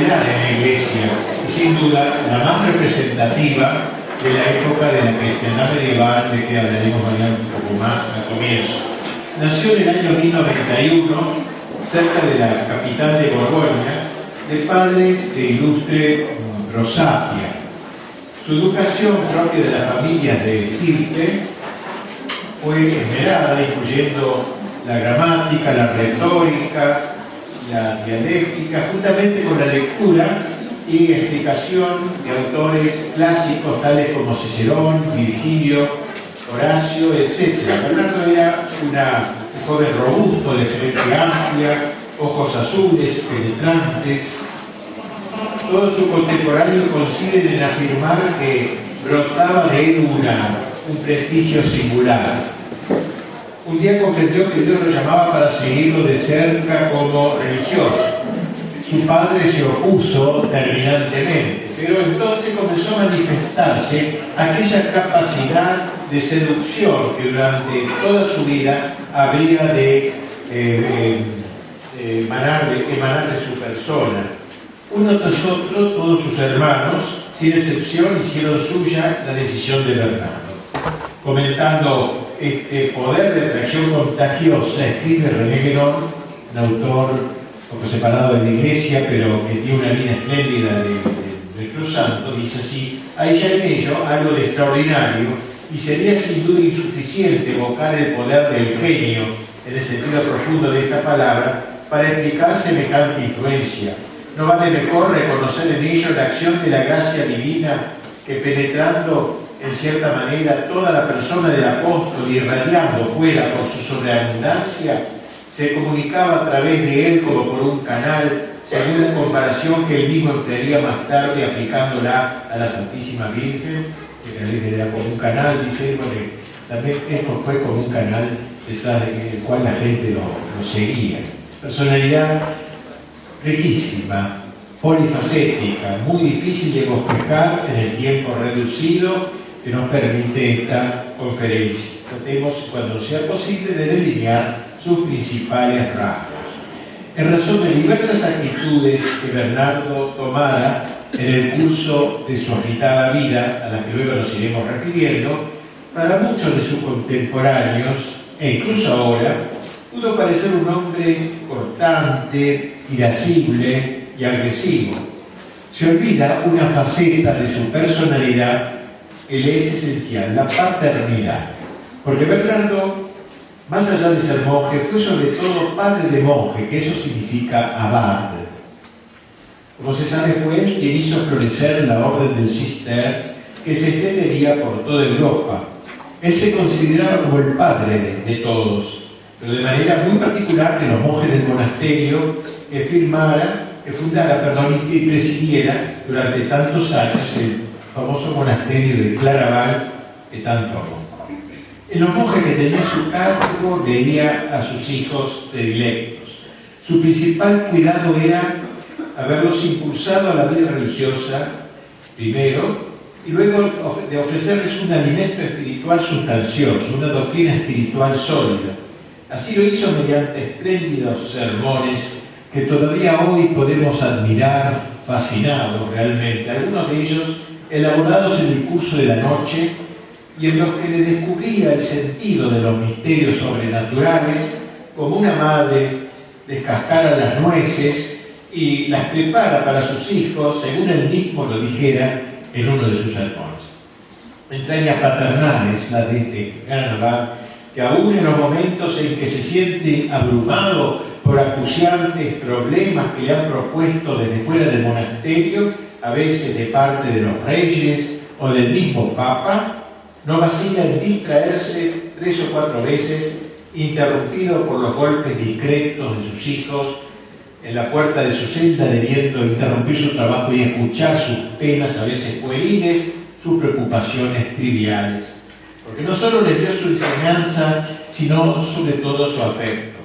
da en la iglesia y sin duda la más representativa de la época de la cristiandad medieval de que hablaremos mañana un poco más al comienzo. Nació en el año 1091 cerca de la capital de Borgoña de padres de ilustre Rosapia. Su educación propia de las familias de Kirke fue esmerada, incluyendo la gramática, la retórica, la dialéctica, juntamente con la lectura y explicación de autores clásicos tales como Cicerón, Virgilio, Horacio, etc. Bernardo era un joven robusto, de frente amplia, ojos azules, penetrantes. Todos sus contemporáneos coinciden en afirmar que brotaba de él un prestigio singular un día comprendió que Dios lo llamaba para seguirlo de cerca como religioso. Su padre se opuso terminantemente, pero entonces comenzó a manifestarse aquella capacidad de seducción que durante toda su vida habría de, eh, eh, emanar, de emanar de su persona. Uno tras otro, todos sus hermanos, sin excepción, hicieron suya la decisión de Bernardo. Comentando este poder de atracción contagiosa, escribe René Guénon, un autor poco separado de la iglesia, pero que tiene una vida espléndida de, de nuestro santo, dice así, hay ya en ello algo de extraordinario y sería sin duda insuficiente evocar el poder del genio, en el sentido profundo de esta palabra, para explicar semejante influencia. ¿No vale mejor reconocer en ello la acción de la gracia divina que penetrando en cierta manera, toda la persona del apóstol irradiando fuera por su sobreabundancia, se comunicaba a través de él como por un canal, según la comparación que él mismo emplearía más tarde aplicándola a la Santísima Virgen, que era como un canal, dice, bueno, también esto fue como un canal detrás del cual la gente lo, seguía. Personalidad riquísima, polifacética, muy difícil de bosquejar en el tiempo reducido que nos permite esta conferencia. Tratemos, cuando sea posible, de delinear sus principales rasgos. En razón de diversas actitudes que Bernardo tomara en el curso de su agitada vida, a las que luego nos iremos refiriendo, para muchos de sus contemporáneos, e incluso ahora, pudo parecer un hombre cortante, irascible y agresivo. Se olvida una faceta de su personalidad que es esencial, la paternidad. Porque Bernardo, más allá de ser monje, fue sobre todo padre de monje, que eso significa abad. Como se sabe, fue él quien hizo florecer la orden del Cister, que se extendería por toda Europa. Él se consideraba como el padre de, todos, pero de manera muy particular que los monjes del monasterio que firmara, que fundara, perdón, y presidiera durante tantos años el famoso monasterio de Claraval que tanto amó. En los monjes que tenía su cargo veía a sus hijos predilectos. Su principal cuidado era haberlos impulsado a la vida religiosa, primero, y luego de ofrecerles un alimento espiritual sustancioso, una doctrina espiritual sólida. Así lo hizo mediante espléndidos sermones que todavía hoy podemos admirar fascinados realmente. Algunos de ellos elaborados en el curso de la noche y en los que le descubría el sentido de los misterios sobrenaturales, como una madre descascara las nueces y las prepara para sus hijos, según él mismo lo dijera en uno de sus sermones. Entrañas paternales, la de este gran que aún en los momentos en que se siente abrumado por acuciantes problemas que le han propuesto desde fuera del monasterio, a veces de parte de los reyes o del mismo Papa, no vacila en distraerse tres o cuatro veces, interrumpido por los golpes discretos de sus hijos en la puerta de su celda, debiendo interrumpir su trabajo y escuchar sus penas, a veces pueriles, sus preocupaciones triviales. Porque no solo les dio su enseñanza, sino sobre todo su afecto.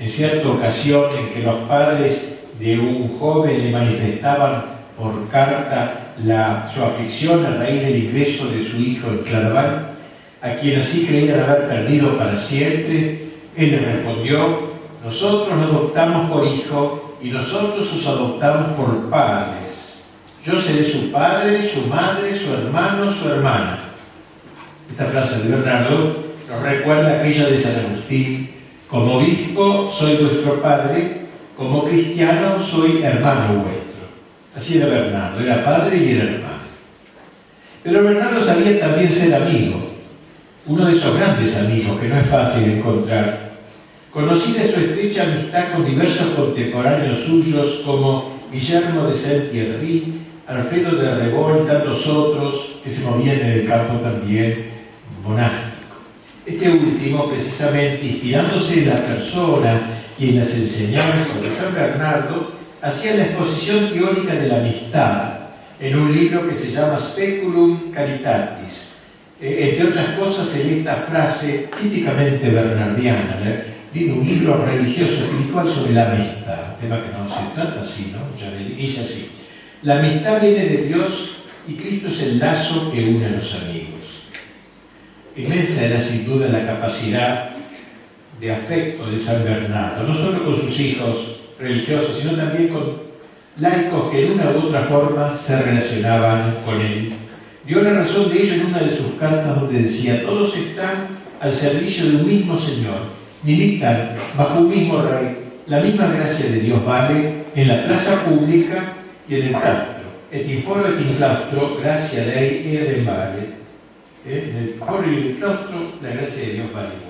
En cierta ocasión en que los padres de un joven le manifestaban por carta la, su aflicción a raíz del ingreso de su hijo en Claraval, a quien así creían haber perdido para siempre, él le respondió, nosotros lo adoptamos por hijo y nosotros os adoptamos por padres. Yo seré su padre, su madre, su hermano, su hermana. Esta frase de Bernardo nos recuerda aquella de San Agustín. Como obispo soy vuestro padre, como cristiano soy hermano vuestro. Así era Bernardo, era padre y era hermano. Pero Bernardo sabía también ser amigo, uno de esos grandes amigos que no es fácil encontrar. Conocida su estrecha amistad con diversos contemporáneos suyos como Guillermo de Saint-Thierry, Alfredo de Rebol y tantos otros que se movían en el campo también monástico. Este último, precisamente, inspirándose en la persona y en las enseñanzas de San Bernardo, hacía la exposición teórica de la amistad en un libro que se llama Speculum Caritatis. Eh, entre otras cosas, en esta frase típicamente bernardiana, ¿eh? un libro religioso espiritual sobre la amistad, tema que no se trata así, ¿no? Dice así. La amistad viene de Dios y Cristo es el lazo que une a los amigos. Inmensa era sin duda la capacidad de afecto de San Bernardo, no solo con sus hijos religiosos, sino también con laicos que en una u otra forma se relacionaban con él. Dio la razón de ello en una de sus cartas donde decía, todos están al servicio de un mismo Señor, militan bajo un mismo rey, la misma gracia de Dios vale en la plaza pública y en el claustro. Et in foro et in claustro, gracia Dei e vale en el foro y el claustro, la gracia de Dios vale.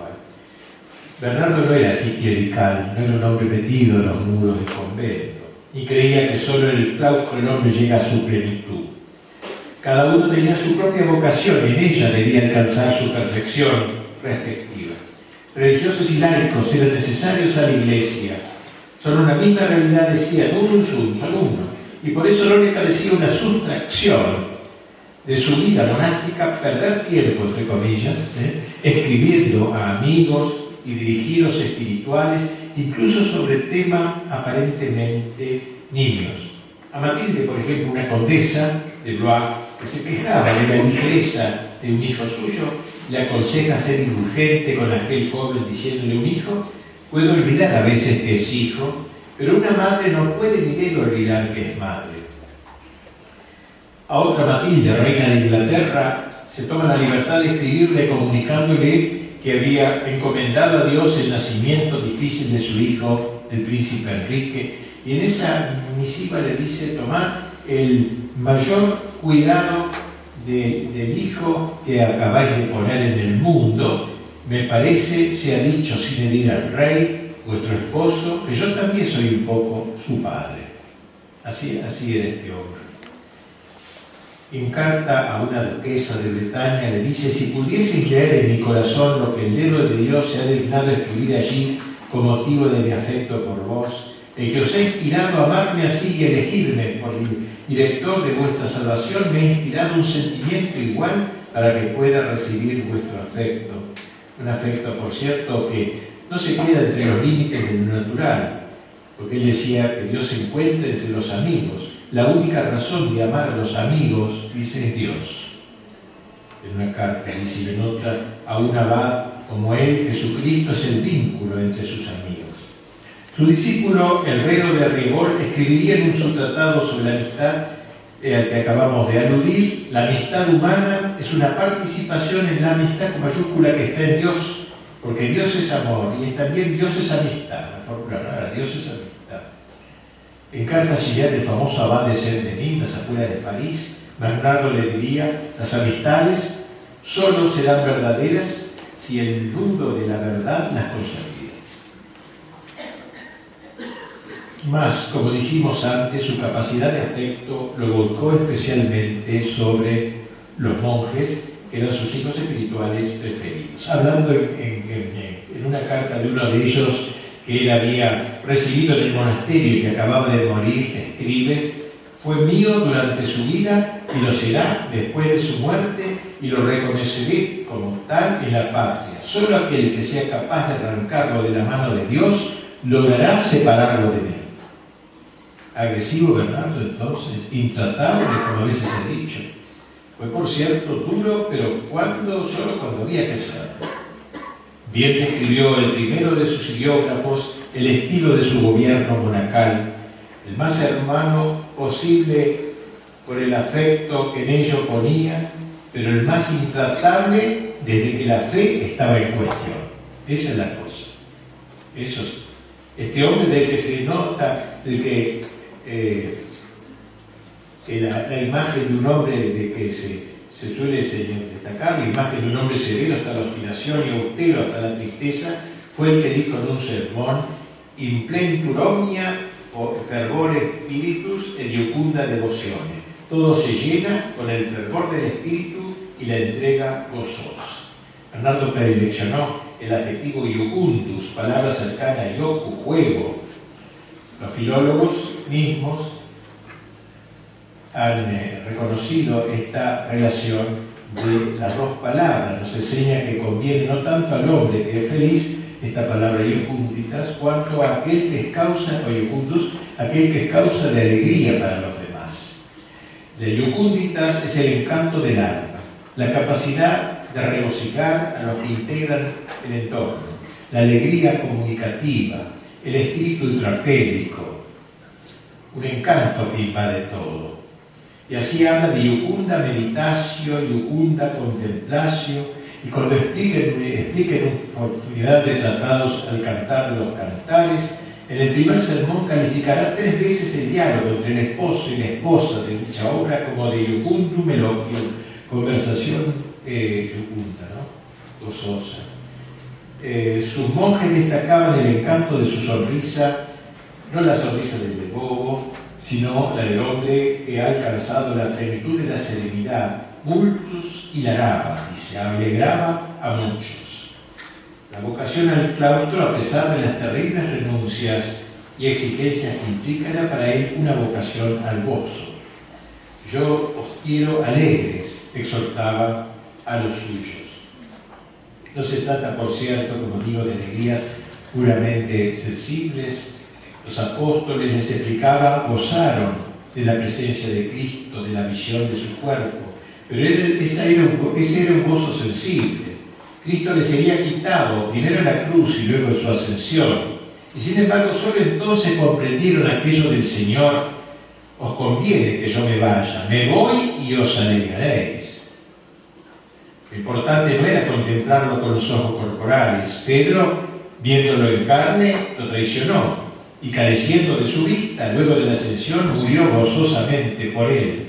Bernardo no era así clerical, no era un hombre metido en los muros del convento, y creía que solo en el claustro el hombre llega a su plenitud. Cada uno tenía su propia vocación y en ella debía alcanzar su perfección respectiva. Religiosos y laicos eran necesarios a la iglesia. Son una misma realidad, decían, uno sum, son uno. Y por eso no le parecía una sustracción de su vida monástica perder tiempo, entre comillas, ¿eh? escribiendo a amigos y dirigidos espirituales, incluso sobre temas aparentemente niños. A Matilde, por ejemplo, una condesa de Blois, que se quejaba de la ligereza de un hijo suyo, le aconseja ser indulgente con aquel joven diciéndole un hijo, puede olvidar a veces que es hijo, pero una madre no puede ni debe olvidar que es madre a otra Matilde, reina de Inglaterra, se toma la libertad de escribirle comunicándole que había encomendado a Dios el nacimiento difícil de su hijo, el príncipe Enrique, y en esa misiva le dice, tomad el mayor cuidado del hijo que acabáis de poner en el mundo, me parece, se ha dicho sin herir al rey, vuestro esposo, que yo también soy un poco su padre. Así, así era este hombre en carta a una duquesa de Bretaña le dice, si pudieseis leer en mi corazón lo que el dedo de Dios se ha dignado escribir allí con motivo de mi afecto por vos, el que os ha inspirado a amarme así y elegirme por el director de vuestra salvación, me ha inspirado un sentimiento igual para que pueda recibir vuestro afecto. Un afecto, por cierto, que no se queda entre los límites de lo natural, porque él decía que Dios se encuentra entre los amigos, la única razón de amar a los amigos, dice, es Dios. En una carta dice, le nota a un abad como él, Jesucristo es el vínculo entre sus amigos. Su discípulo, el rey de Rigol, escribiría en un subtratado sobre la amistad eh, al que acabamos de aludir, la amistad humana es una participación en la amistad con mayúscula que está en Dios, porque Dios es amor y también Dios es amistad, la fórmula rara, Dios es amistad. En carta siguiente, el famoso abad de Saint-Denis, las afueras de París, Bernardo le diría, las amistades solo serán verdaderas si el nudo de la verdad las consolida. Más, como dijimos antes, su capacidad de afecto lo volcó especialmente sobre los monjes, que eran sus hijos espirituales preferidos. Hablando en una carta de uno de ellos, que él había recibido en el monasterio y que acababa de morir, escribe, fue mío durante su vida y lo será después de su muerte y lo reconoceré como tal en la patria. Solo aquel que sea capaz de arrancarlo de la mano de Dios logrará separarlo de mí. Agresivo Bernardo entonces, intratable como a veces he dicho. Fue por cierto duro, pero cuando, solo cuando había que ser. Bien describió el primero de sus biógrafos el estilo de su gobierno monacal, el más hermano posible por el afecto que en ello ponía, pero el más intratable desde que la fe estaba en cuestión. Esa es la cosa. Eso Este hombre del que se nota, del que eh, la, imagen de un hombre de que se, suele destacar, la imagen de un hombre severo hasta la obstinación y austero hasta la tristeza, fue el que dijo en un sermón, implentur omnia o fervor spiritus e iucunda devociones todo se llena con el fervor del espíritu y la entrega gozosa. Fernando predileccionó el adjetivo iucundus, palabra cercana a yoku, juego. Los filólogos mismos han eh, reconocido esta relación de las dos palabras. Nos enseña que conviene no tanto al hombre que es feliz, esta palabra iucunditas, cuanto a aquel que es causa, o aquel que es causa de alegría para los de Yucunditas es el encanto del alma, la capacidad de regocijar a los que integran el entorno, la alegría comunicativa, el espíritu intrapédico, un encanto que invade todo. Y así habla de Yucunda meditatio, Yucunda contemplatio, y cuando expliquen, expliquen oportunidad de tratados al cantar de los cantares, en el primer sermón calificará tres veces el diálogo entre el esposo y la esposa de dicha obra como de yucundum eloquio, conversación eh, ¿no? gozosa. Eh, sus monjes destacaban el encanto de su sonrisa, no la sonrisa del bobo, sino la del hombre que ha alcanzado la plenitud de la serenidad, multus y la y se alegraba a muchos. La vocación al claustro, a pesar de las terribles renuncias y exigencias implica, era para él una vocación al gozo. Yo os quiero alegres, exhortaba a los suyos. No se trata, por cierto, como digo, de alegrías puramente sensibles. Los apóstoles les explicaba, gozaron de la presencia de Cristo, de la visión de su cuerpo, pero ese era un gozo sensible Cristo les sería quitado primero la cruz y luego su ascensión. Y sin embargo, solo entonces comprendieron aquello del Señor, os conviene que yo me vaya, me voy y os alegraréis. Lo importante no era contemplarlo con los ojos corporales. Pedro, viéndolo en carne, lo traicionó y careciendo de su vista, luego de la ascensión, murió gozosamente por él.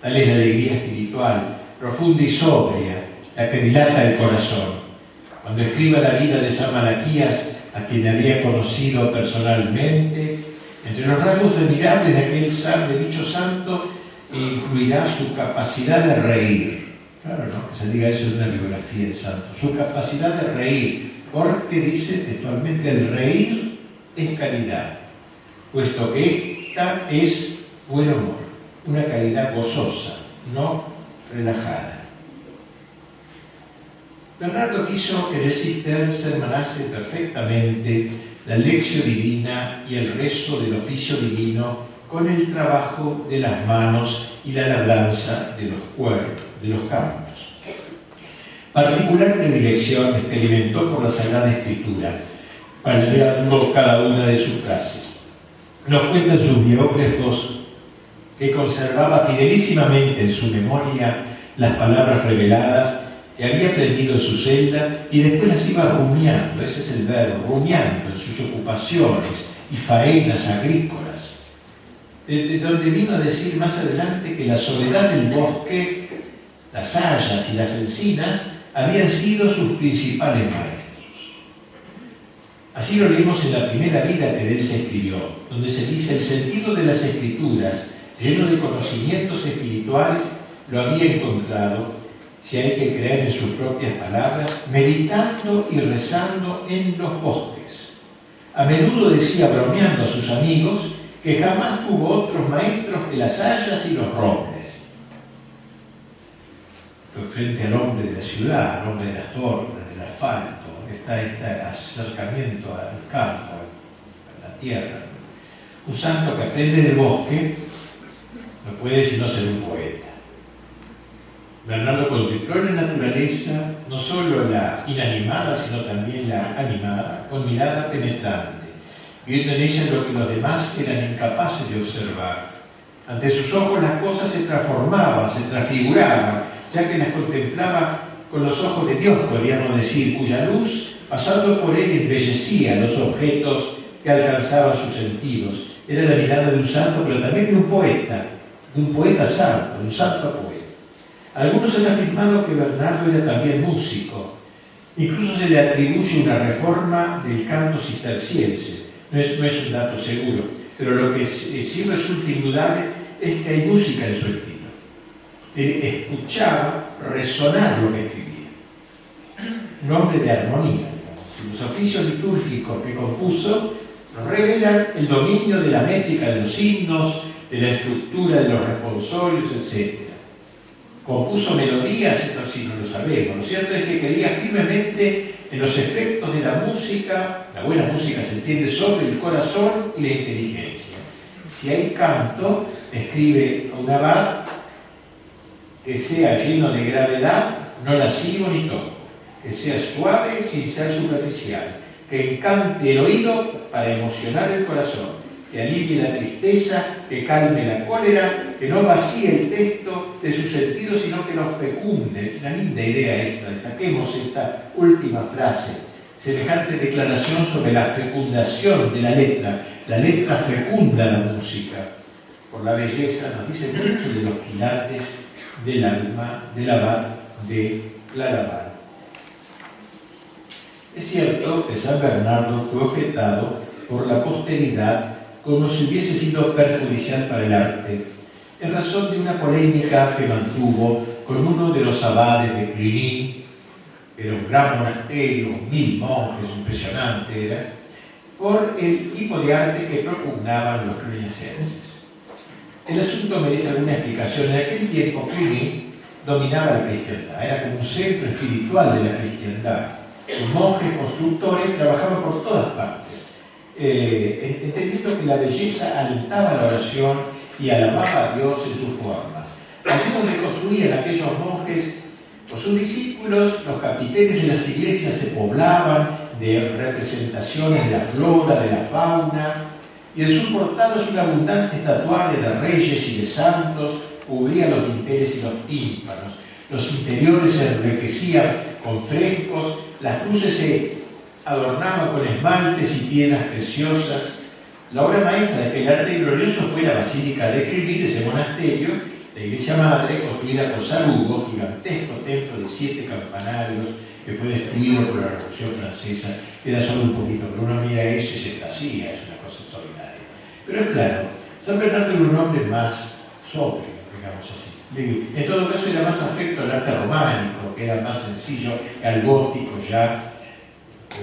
Tal es la alegría espiritual, profunda y sobria, la que dilata el corazón. Cuando escriba la vida de San Malaquías, a quien había conocido personalmente, entre los rasgos admirables de aquel dicho santo, incluirá su capacidad de reír. Claro, ¿no? Que se diga eso en una biografía de santo. Su capacidad de reír, porque dice textualmente, el reír es caridad, puesto que esta es buen humor, una caridad gozosa, no relajada. Bernardo quiso que el se hermanase perfectamente la lección divina y el rezo del oficio divino con el trabajo de las manos y la labranza de los cuerpos, de los campos. Particular predilección experimentó por la Sagrada Escritura, cada una de sus frases. Nos cuentan sus biógrafos que conservaba fidelísimamente en su memoria las palabras reveladas que había aprendido en su celda y después las iba rumiando, ese es el verbo, rumiando en sus ocupaciones y faenas agrícolas, de, donde vino a decir más adelante que la soledad del bosque, las hayas y las encinas habían sido sus principales maestros. Así lo leemos en la primera vida que de él se escribió, donde se dice el sentido de las escrituras, lleno de conocimientos espirituales, lo había encontrado si hay que creer en sus propias palabras, meditando y rezando en los bosques. A menudo decía, bromeando a sus amigos, que jamás tuvo otros maestros que las hayas y los robles. frente al hombre de la ciudad, al hombre de las torres, del asfalto, está este acercamiento al campo, a la tierra. Un santo que aprende del bosque no puede sino ser un poeta. Bernardo contempló la naturaleza, no solo la inanimada, sino también la animada, con mirada penetrante. viendo en ella lo que los demás eran incapaces de observar. Ante sus ojos las cosas se transformaban, se transfiguraban, ya que las contemplaba con los ojos de Dios, podríamos decir, cuya luz, pasando por él, embellecía los objetos que alcanzaban sus sentidos. Era la mirada de un santo, pero también de un poeta, de un poeta santo, un santo poeta. Algunos han afirmado que Bernardo era también músico. Incluso se le atribuye una reforma del canto cisterciense. No es, no es un dato seguro, pero lo que sí resulta indudable es que hay música en su estilo. Él escuchaba resonar lo que. Nombre de armonía. Los oficios litúrgicos que compuso revelan el dominio de la métrica de los himnos, de la estructura de los responsorios, etc. Compuso melodías, esto sí no lo sabemos. Lo cierto es que creía firmemente en los efectos de la música, la buena música se entiende sobre el corazón y la inteligencia. Si hay canto, escribe un abad que sea lleno de gravedad, no lascivo ni tosco, que sea suave sin ser superficial, que encante el oído para emocionar el corazón, que alivie la tristeza, que calme la cólera, que no vacíe el texto de su sentido, sino que lo fecunde. Una linda idea esta, destaquemos esta última frase, semejante declaración sobre la fecundación de la letra. La letra fecunda la música. Por la belleza nos dice mucho de los quilates del alma del abad de Claraval. Es cierto que San Bernardo fue objetado por la posteridad como si hubiese sido perjudicial para el arte, en razón de una polémica que mantuvo con uno de los abades de Cluny, era un gran monasterio, mil monjes, impresionante era, por el tipo de arte que propugnaban los cluniacenses. El asunto merece alguna explicación. En aquel tiempo Cluny dominaba la cristiandad, era como un centro espiritual de la cristiandad. Los monjes constructores trabajaban por todas partes, eh, entendiendo que la belleza alentaba la oración y alababa a Dios en sus formas. Así donde construían aquellos monjes o sus discípulos, los capiteles de las iglesias se poblaban de representaciones de la flora, de la fauna, y en sus portados una abundante estatuaria de reyes y de santos cubría los dinteles y los tímpanos. Los interiores se enriquecían con frescos, las cruces se adornaban con esmaltes y piedras preciosas. La obra maestra de aquel arte glorioso fue la Basílica de Cluny, ese monasterio, la iglesia madre, construida por Salugo, gigantesco templo de siete campanarios, que fue destruido por la Revolución Francesa. Queda solo un poquito, pero uno mira eso y se estacía, es una cosa extraordinaria. Pero es claro, San Bernardo era un hombre más sobrio, digamos así. En todo caso era más afecto al arte románico, que era más sencillo, al gótico ya.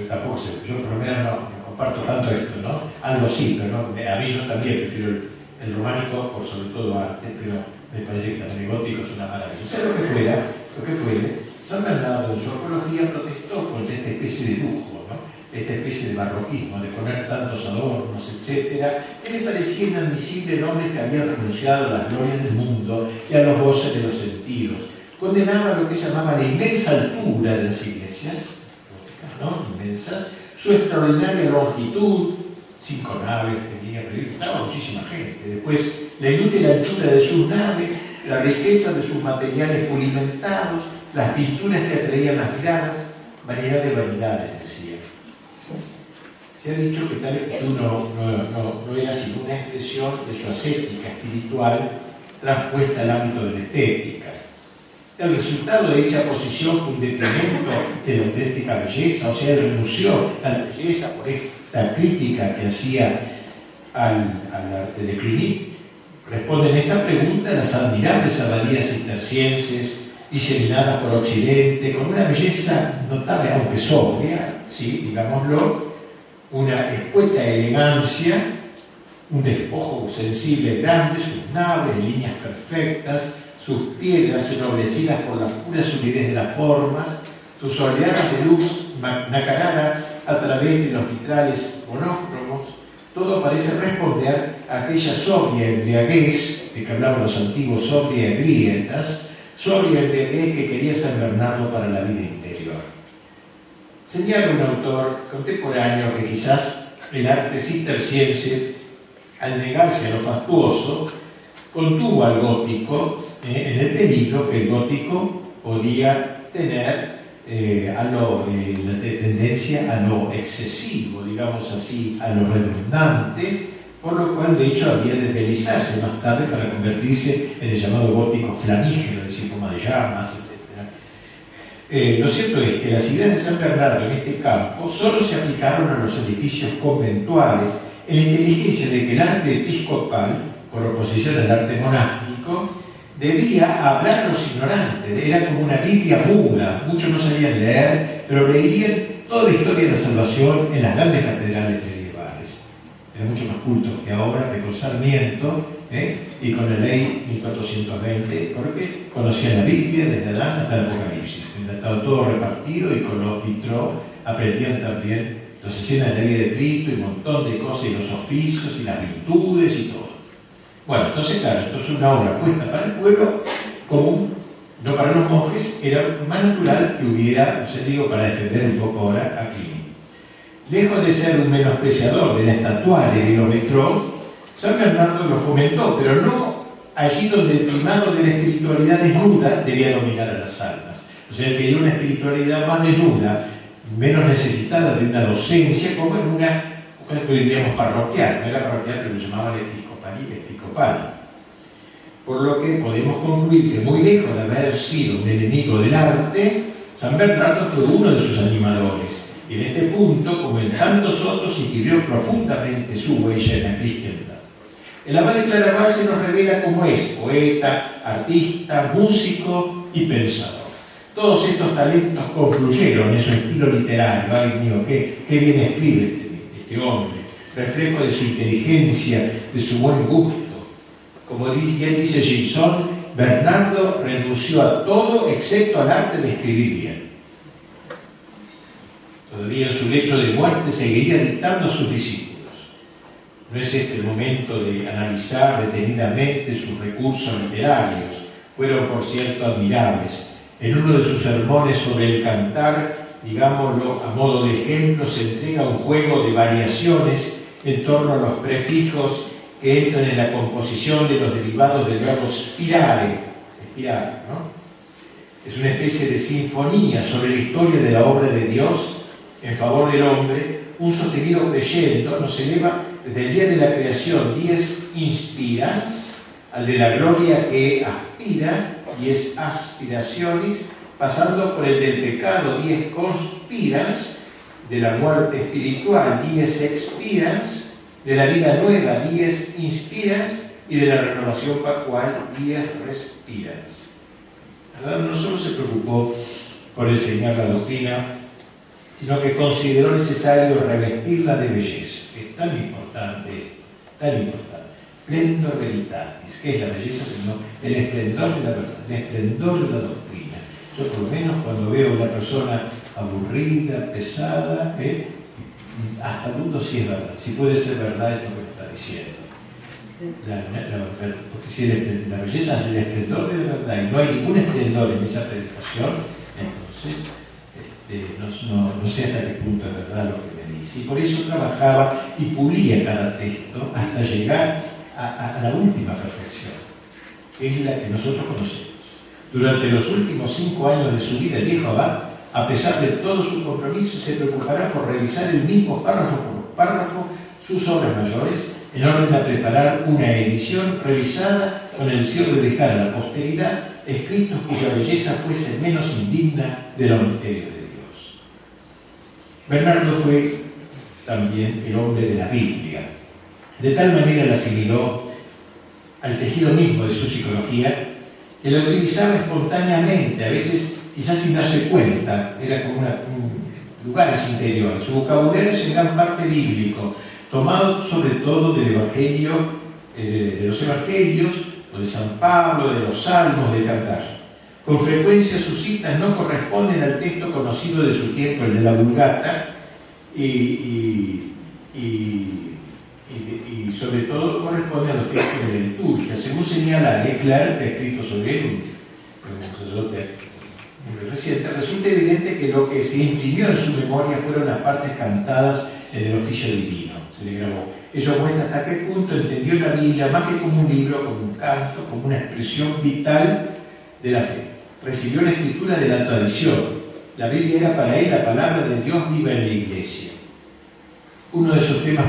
Tampoco sé, yo por lo menos no, comparto tanto esto, ¿no? Algo sí, pero no, a mí yo también prefiero el, románico por sobre todo arte, pero me parece que también el gótico es una maravilla. Sea lo que fuera, lo que fuere, San Bernardo en su apología protestó contra esta especie de lujo. Esta especie de barroquismo, de poner tantos adornos, etc., que le parecía inadmisible en hombres que habían renunciado a las glorias del mundo y a los goces de los sentidos. Condenaba lo que llamaba la inmensa altura de las iglesias, ¿no? inmensas, su extraordinaria longitud, cinco naves tenía, pero estaba muchísima gente. Después, la inútil anchura de sus naves, la riqueza de sus materiales pulimentados, las pinturas que atraían las miradas, variedad de vanidades. Se ha dicho que tal actitud no, no, no, era sino una expresión de su ascética espiritual transpuesta al ámbito de la estética. El resultado de dicha posición fue un detrimento de la auténtica belleza, o sea, renunció a la belleza por esta crítica que hacía al, al arte de Cluny. Responden esta pregunta las admirables abadías cistercienses diseminadas por Occidente, con una belleza notable, aunque sobria, ¿sí? digámoslo, una escueta elegancia, un despojo sensible grande, sus naves líneas perfectas, sus piedras ennoblecidas por la pura solidez de las formas, sus oleadas de luz nacarada a través de los vitrales monócromos, todo parece responder a aquella sobria embriaguez de que hablaban los antiguos sobria ebrietas, sobria embriaguez que quería San Bernardo para la vida. Señala un autor contemporáneo que quizás el arte cisterciense, al negarse a lo fastuoso, contuvo al gótico eh, en el peligro que el gótico podía tener eh, a lo, eh, la tendencia a lo excesivo, digamos así, a lo redundante, por lo cual de hecho había de deslizarse más tarde para convertirse en el llamado gótico flamígero, es decir, como de llamas. Eh, lo cierto es que las ideas de San Bernardo en este campo solo se aplicaron a los edificios conventuales en la inteligencia de que el arte episcopal, por oposición al arte monástico, debía hablar a los ignorantes, era como una Biblia muda, muchos no sabían leer, pero leían toda la historia de la salvación en las grandes catedrales medievales. Era mucho más culto que ahora, que con Sarmiento ¿eh? y con la ley 1420, porque conocían la Biblia desde Adán hasta el Apocalipsis. Todo repartido y con los vitró aprendían también las escenas de la vida de Cristo y un montón de cosas y los oficios y las virtudes y todo. Bueno, entonces, claro, esto es una obra puesta para el pueblo común, no para los monjes, era más natural que hubiera, yo digo, para defender un poco ahora a. Lejos de ser un menospreciador de la estatuaria y los vitró, San Bernardo lo fomentó, pero no allí donde el primado de la espiritualidad desnuda debía dominar a las almas. O sea, él quería una espiritualidad más desnuda, menos necesitada de una docencia, como en una, que diríamos parroquial, no era parroquial, pero lo llamaban por lo que podemos concluir que muy lejos de haber sido un enemigo del arte, San Bernardo fue uno de sus animadores. Y en este punto, como en tantos otros, inscribió profundamente su huella en la cristiandad. El abad de Claraval se nos revela cómo es poeta, artista, músico y pensador. Todos estos talentos concluyeron en su estilo literario. Ay mío, qué, qué bien escribe este, este hombre. Reflejo de su inteligencia, de su buen gusto como bien dice Gilson, Bernardo renunció a todo excepto al arte de escribir bien. Todavía en su lecho de muerte seguiría dictando a sus discípulos. No es este el momento de analizar detenidamente sus recursos literarios. Fueron, por cierto, admirables. En uno de sus sermones sobre el cantar, digámoslo a modo de ejemplo, se entrega un juego de variaciones en torno a los prefijos que entran en la composición de los derivados del verbo spirare, ¿no? Es una especie de sinfonía sobre la historia de la obra de Dios en favor del hombre, un sostenido creyendo nos eleva desde el día de la creación, diez inspiras, al de la gloria que aspira, diez aspiraciones, pasando por el del pecado, diez conspiras, de la muerte espiritual, diez expiras, de la vida nueva, días inspiras, y de la renovación pascual, días respiras. No solo se preocupó por enseñar la doctrina, sino que consideró necesario revestirla de belleza. Es tan importante, tan importante. Splendor veritatis, que es la belleza, sino el esplendor de la verdad, el esplendor de la doctrina. Yo por lo menos cuando veo una persona aburrida, pesada, ¿eh? hasta dudo si es verdad, si puede ser verdad esto que está diciendo. La, la belleza es el esplendor de la verdad y no hay ningún esplendor en esa predicación, entonces este, no, no, sé hasta qué punto es verdad lo que me dice. Y por eso trabajaba y pulía cada texto hasta llegar a, la última perfección, es la que nosotros conocemos. Durante los últimos cinco años de su vida, el viejo abad a pesar de todo su compromiso, se preocupará por revisar el mismo párrafo por párrafo sus obras mayores en orden a preparar una edición revisada con el deseo de dejar a la posteridad escritos cuya belleza fuese menos indigna de los misterios de Dios. Bernardo fue también el hombre de la Biblia. De tal manera la asimiló al tejido mismo de su psicología que la utilizaba espontáneamente, a veces quizás sin darse cuenta, era como una, un, lugares interiores. Su vocabulario es en gran parte bíblico, tomado sobre todo del Evangelio, eh, de los Evangelios, o de San Pablo, de los Salmos, de Cantar. Con frecuencia sus citas no corresponden al texto conocido de su tiempo, el de la Vulgata, y, sobre todo corresponde a los textos de la liturgia. Según señala Leclerc, que ha escrito sobre él, un reciente, resulta evidente que lo que se imprimió en su memoria fueron las partes cantadas en el oficio divino. se le grabó. Eso muestra hasta qué punto entendió la Biblia más que como un libro, como un canto, como una expresión vital de la fe. Recibió la escritura de la tradición. La Biblia era para él la palabra de Dios viva en la iglesia. Uno de esos temas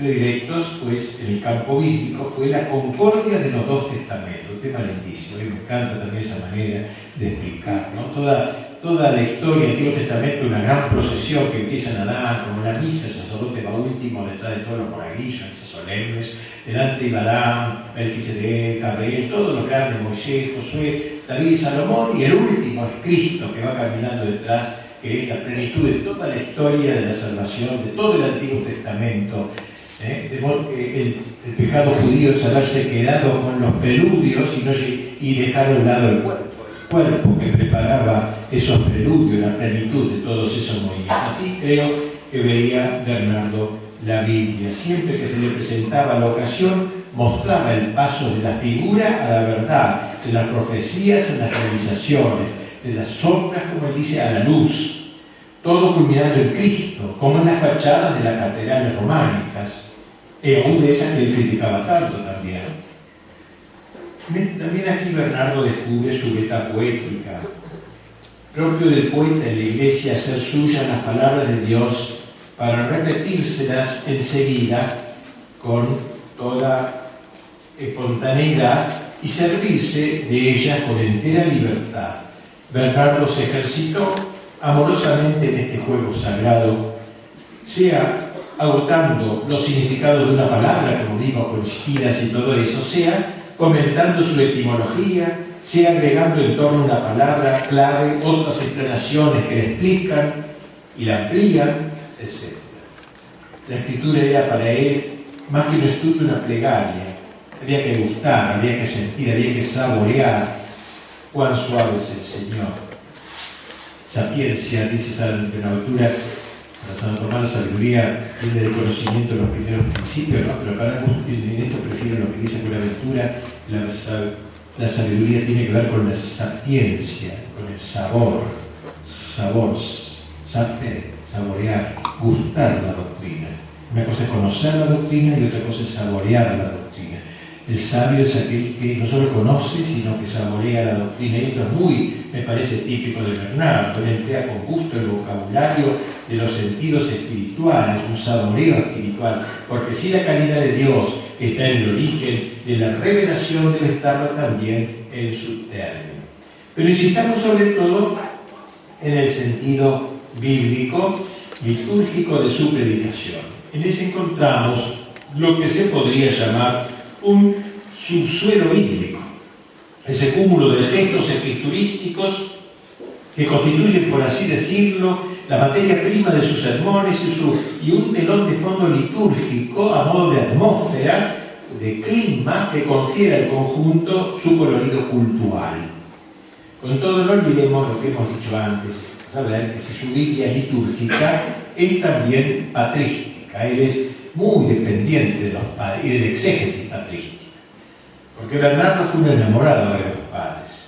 predilectos, pues, en el campo bíblico fue la concordia de los dos testamentos. Lindísimo, y me encanta también esa manera de explicar. Toda, toda la historia del Antiguo Testamento, una gran procesión que empieza a dar, como la misa, el sacerdote va último detrás de todos los moraguillos, esas solemnes, delante de Badán, Melquisedec, Abel, todos los grandes, Moisés, Josué, David y Salomón, y el último es Cristo que va caminando detrás, que es la plenitud de toda la historia de la salvación, de todo el Antiguo Testamento. ¿Eh? Que el, pecado judío es haberse quedado con los preludios y, no, y dejar a un lado el cuerpo cuerpo que preparaba esos preludios, la plenitud de todos esos movimientos. Así creo que veía Bernardo la Biblia. Siempre que se le presentaba la ocasión, mostraba el paso de la figura a la verdad, de las profecías a las realizaciones, de las sombras, como él dice, a la luz. Todo culminando en Cristo, como en las fachadas de las catedrales románicas, esas que él criticaba tanto también. También aquí Bernardo descubre su beta poética, propio del poeta en la iglesia hacer suyas las palabras de Dios para repetírselas enseguida con toda espontaneidad y servirse de ellas con entera libertad. Bernardo se ejercitó amorosamente en este juego sagrado, sea agotando los significados de una palabra, como digo, con giras y todo eso, sea comentando su etimología, sea agregando en torno a una palabra clave otras explanaciones que la explican y la amplían, etc. La escritura era para él más que un estudio, una plegaria. Había que gustar, había que sentir, había que saborear cuán suave es el Señor. Sapiencia, dice San Buenaventura, Tomás la sabiduría viene del conocimiento de los primeros principios, pero para en esto prefiero lo que dice Buenaventura, la, la sabiduría tiene que ver con la sapiencia, con el sabor, sabor, saber, saborear, gustar la doctrina. Una cosa es conocer la doctrina y otra cosa es saborear la doctrina. El sabio es aquel que no solo conoce, sino que saborea la doctrina. Y esto es muy, me parece, típico de Bernardo. Él emplea con gusto el vocabulario de los sentidos espirituales, un saboreo espiritual. Porque si la calidad de Dios está en el origen de la revelación, debe estarlo también en su término. Pero insistamos sobre todo en el sentido bíblico, litúrgico de su predicación. En ese encontramos lo que se podría llamar un subsuelo bíblico, ese cúmulo de textos escriturísticos que constituyen, por así decirlo, la materia prima de sus sermones y, su, y un telón de fondo litúrgico a modo de atmósfera, de clima que confiere al conjunto su colorido cultural. Con todo, no olvidemos lo que hemos dicho antes, saber que si su Biblia litúrgica, es también patrística, él es muy dependiente de los padres y del exégesis patrístico. Porque Bernardo fue un enamorado de los padres.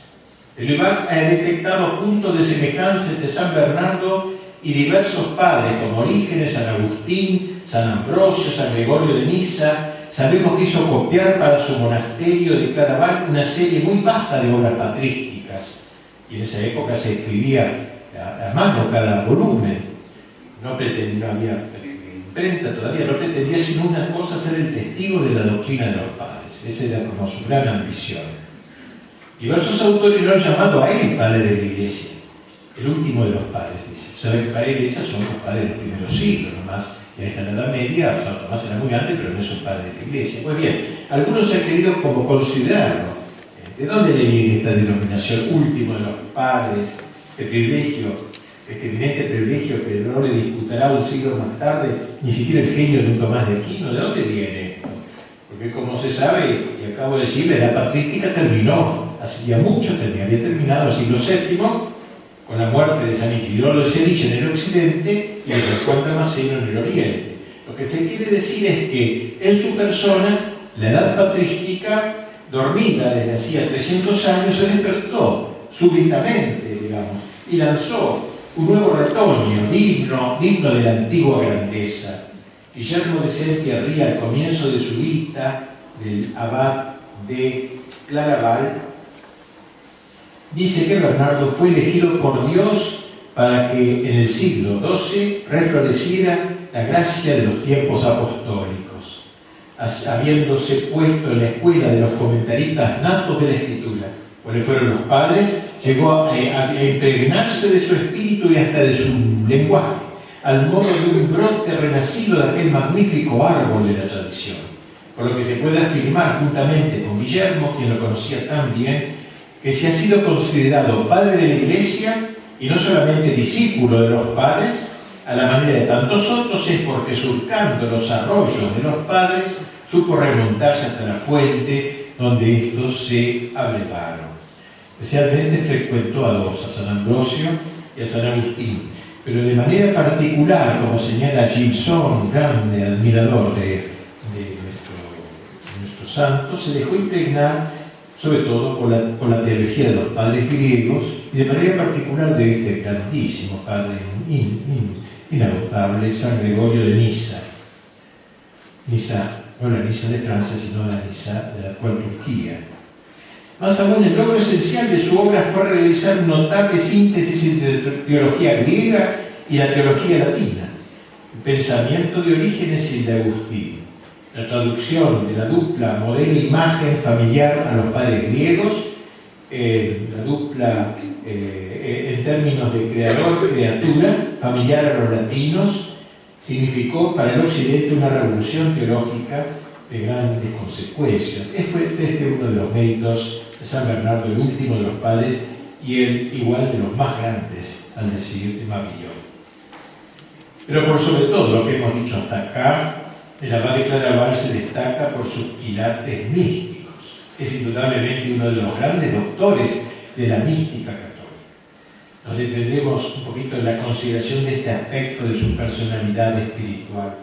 El Iván ha detectado puntos de semejanza entre San Bernardo y diversos padres como Orígenes, San Agustín, San Ambrosio, San Gregorio de Nisa. Sabemos que hizo copiar para su monasterio de Claraval una serie muy vasta de obras patrísticas. Y en esa época se escribía a, mano cada volumen. No, pretendía, no había imprenta todavía no pretendía sino una cosa ser el testigo de la doctrina de los padres. Esa era como su gran ambición. Diversos autores lo han llamado a él padre de la iglesia, el último de los padres, dice. Saben que para la iglesia son los padres de los primeros siglos, nomás. Ya está en la Edad Media, San Tomás era muy antes, pero no es un padre de la iglesia. Pues bien, algunos han querido como considerarlo. ¿De dónde le viene esta denominación último de los padres? El privilegio este evidente privilegio que no le disputará un siglo más tarde ni siquiera el genio de un Tomás de Aquino. ¿De dónde viene esto? Porque como se sabe, y acabo de decir, la patrística terminó, hacía mucho había terminado el siglo VII con la muerte de San Isidoro de Sevilla en el occidente y de Juan Damasceno en el oriente. Lo que se quiere decir es que en su persona la edad patrística, dormida desde hacía 300 años, se despertó súbitamente, digamos, y lanzó un nuevo retoño, digno, digno de la antigua grandeza. Guillermo de Sentierría, al comienzo de su lista del abad de Claraval, dice que Bernardo fue elegido por Dios para que en el siglo XII refloreciera la gracia de los tiempos apostólicos, habiéndose puesto en la escuela de los comentaristas natos de la Escritura, cuales fueron los padres, llegó a, impregnarse de su espíritu y hasta de su lenguaje, al modo de un brote renacido de aquel magnífico árbol de la tradición. Por lo que se puede afirmar, juntamente con Guillermo, quien lo conocía tan bien, que se ha sido considerado padre de la Iglesia y no solamente discípulo de los padres, a la manera de tantos otros, es porque surcando los arroyos de los padres, supo remontarse hasta la fuente donde estos se abrevaron. Especialmente frecuentó a dos, a San Ambrosio y a San Agustín, pero de manera particular, como señala Gilson, grande admirador de, nuestro, de nuestro santo, se dejó impregnar sobre todo por la, teología de los padres griegos y de manera particular de este grandísimo padre inagotable, San Gregorio de Nisa. Nisa, no la Nisa de Francia, sino la Nisa de la actual Turquía. Más aún, el logro esencial de su obra fue realizar notable síntesis entre la teología griega y la teología latina, el pensamiento de Orígenes y de Agustín la traducción de la dupla modelo-imagen familiar a los padres griegos, eh, la dupla eh, en términos de creador-criatura familiar a los latinos, significó para el occidente una revolución teológica de grandes consecuencias. Este es uno de los méritos de San Bernardo, el último de los padres y el igual de los más grandes, al decir de Mabillón. Pero por sobre todo lo que hemos dicho hasta acá, el abad de Claraval se destaca por sus quilates místicos. Es indudablemente uno de los grandes doctores de la mística católica. Nos detendremos un poquito en la consideración de este aspecto de su personalidad espiritual.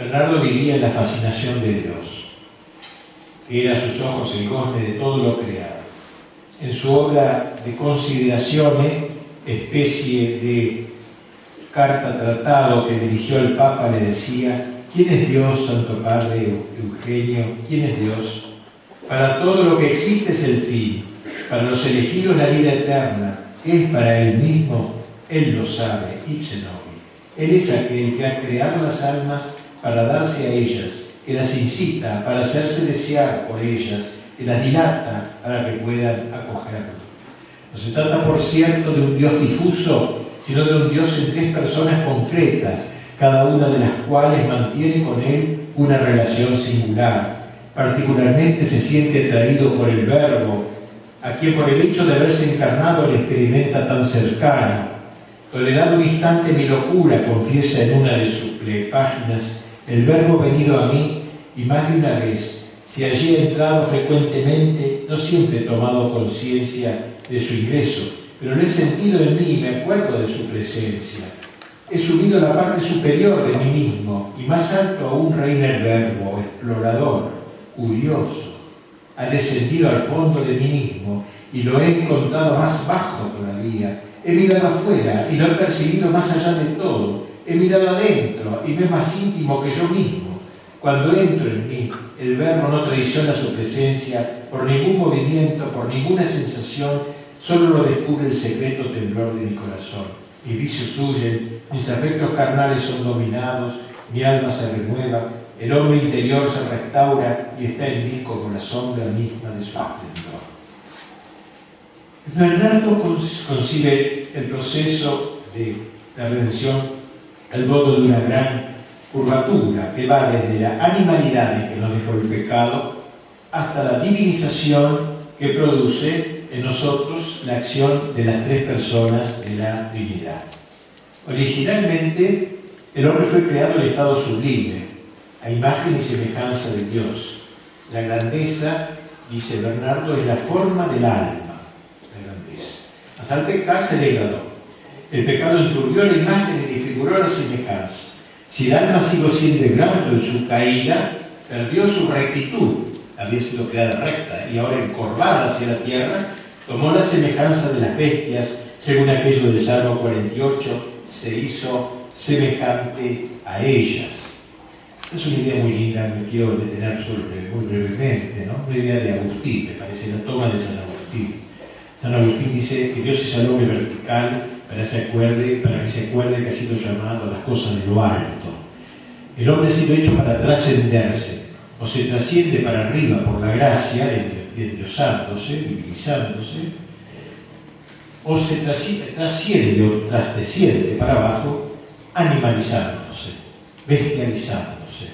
Bernardo vivía en la fascinación de Dios, era a sus ojos el gozne de todo lo creado. En su obra de consideraciones, especie de carta tratado que dirigió el Papa, le decía, ¿Quién es Dios, Santo Padre Eugenio? ¿Quién es Dios? Para todo lo que existe es el fin, para los elegidos la vida eterna, es para Él mismo, Él lo sabe, ipse Él es aquel que ha creado las almas para darse a ellas, que las incita para hacerse desear por ellas, que las dilata para que puedan acogerlo. No se trata, por cierto, de un Dios difuso, sino de un Dios en tres personas concretas, cada una de las cuales mantiene con él una relación singular. Particularmente se siente atraído por el Verbo, a quien por el hecho de haberse encarnado le experimenta tan cercano. Tolerado un instante mi locura, confiesa en una de sus páginas, el Verbo venido a mí y más de una vez, si allí he entrado frecuentemente, no siempre he tomado conciencia de su ingreso, pero lo he sentido en mí y me acuerdo de su presencia. He subido a la parte superior de mí mismo y más alto aún reina el verbo, explorador, curioso. Ha descendido al fondo de mí mismo y lo he encontrado más bajo todavía. He mirado afuera y lo he percibido más allá de todo. He mirado adentro y me es más íntimo que yo mismo. Cuando entro en mí, el verbo no traiciona su presencia por ningún movimiento, por ninguna sensación, solo lo descubre el secreto temblor de mi corazón mis vicios huyen, mis afectos carnales son dominados, mi alma se renueva, el hombre interior se restaura y está en mí como la sombra misma de su esplendor. Bernardo concibe el proceso de la redención al modo de una gran curvatura que va desde la animalidad en que nos dejó el pecado hasta la divinización que produce en nosotros la acción de las tres personas de la Trinidad. Originalmente, el hombre fue creado en estado sublime, a imagen y semejanza de Dios. La grandeza, dice Bernardo, es la forma del alma, la grandeza. Al pecar se degradó. El pecado enturbió la imagen y disfiguró la semejanza. Si el alma sigo siendo grande en su caída, perdió su rectitud, había sido creada recta y ahora encorvada hacia la tierra, tomó la semejanza de las bestias, según aquello del Salmo 48, se hizo semejante a ellas. Es una idea muy linda, me quiero detener sobre muy brevemente, ¿no? Una idea de Agustín, me parece, la toma de San Agustín. San Agustín dice que Dios es al hombre vertical para, se acuerde, para que se acuerde que ha sido llamado a las cosas de lo alto. El hombre ha sido hecho para trascenderse, o se trasciende para arriba por la gracia, endiosándose, divinizándose, o se trasciende o trasciende para abajo, animalizándose, bestializándose.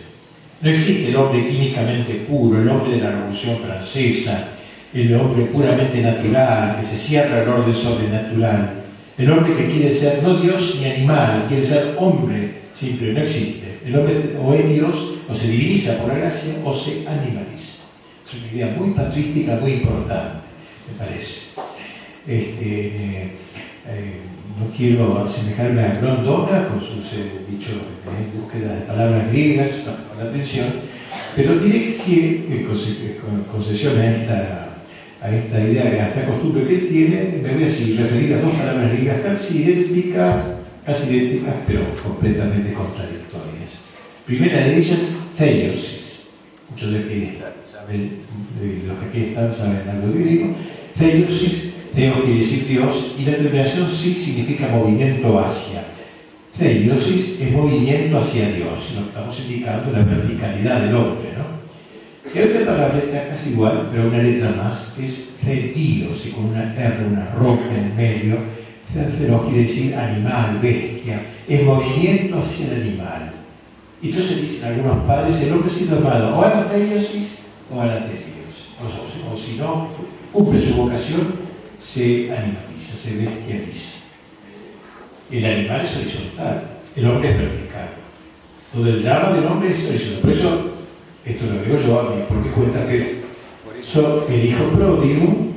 No existe el hombre químicamente puro, el hombre de la Revolución Francesa, el hombre puramente natural, que se cierra al orden sobrenatural. El hombre que quiere ser no Dios ni animal, quiere ser hombre simple, no existe. El hombre o es Dios, o se diviniza por la gracia, o se animaliza. Es una idea muy patrística, muy importante, me parece. Este, eh, no quiero asemejarme a Grondona con sus eh, dichos en búsqueda de palabras griegas con la atención, pero diré que sí, concesión a esta, a esta idea, a esta costumbre que él tiene, me voy a referir a dos palabras griegas casi idénticas, casi idénticas, pero completamente contradictorias. Primera de ellas, theiosis. Muchos de, que saben, de los que aquí están saben algo de griego. Theiosis quiere decir Dios y la terminación sí significa movimiento hacia. Theiosis es movimiento hacia Dios, lo estamos indicando la verticalidad del hombre, ¿no? Hay otra palabra casi igual, pero una letra más, que es y con una R, una roca en medio. Cero quiere decir animal, bestia, es movimiento hacia el animal. Y entonces dicen algunos padres, el hombre ha sido llamado o a la teiosis o a la teiosis. O, o si no, cumple su vocación se animaliza, se bestializa. El animal es horizontal, el hombre es vertical. Todo el drama del hombre es horizontal. Por eso, esto lo veo yo a cuenta que eso el hijo pródigo,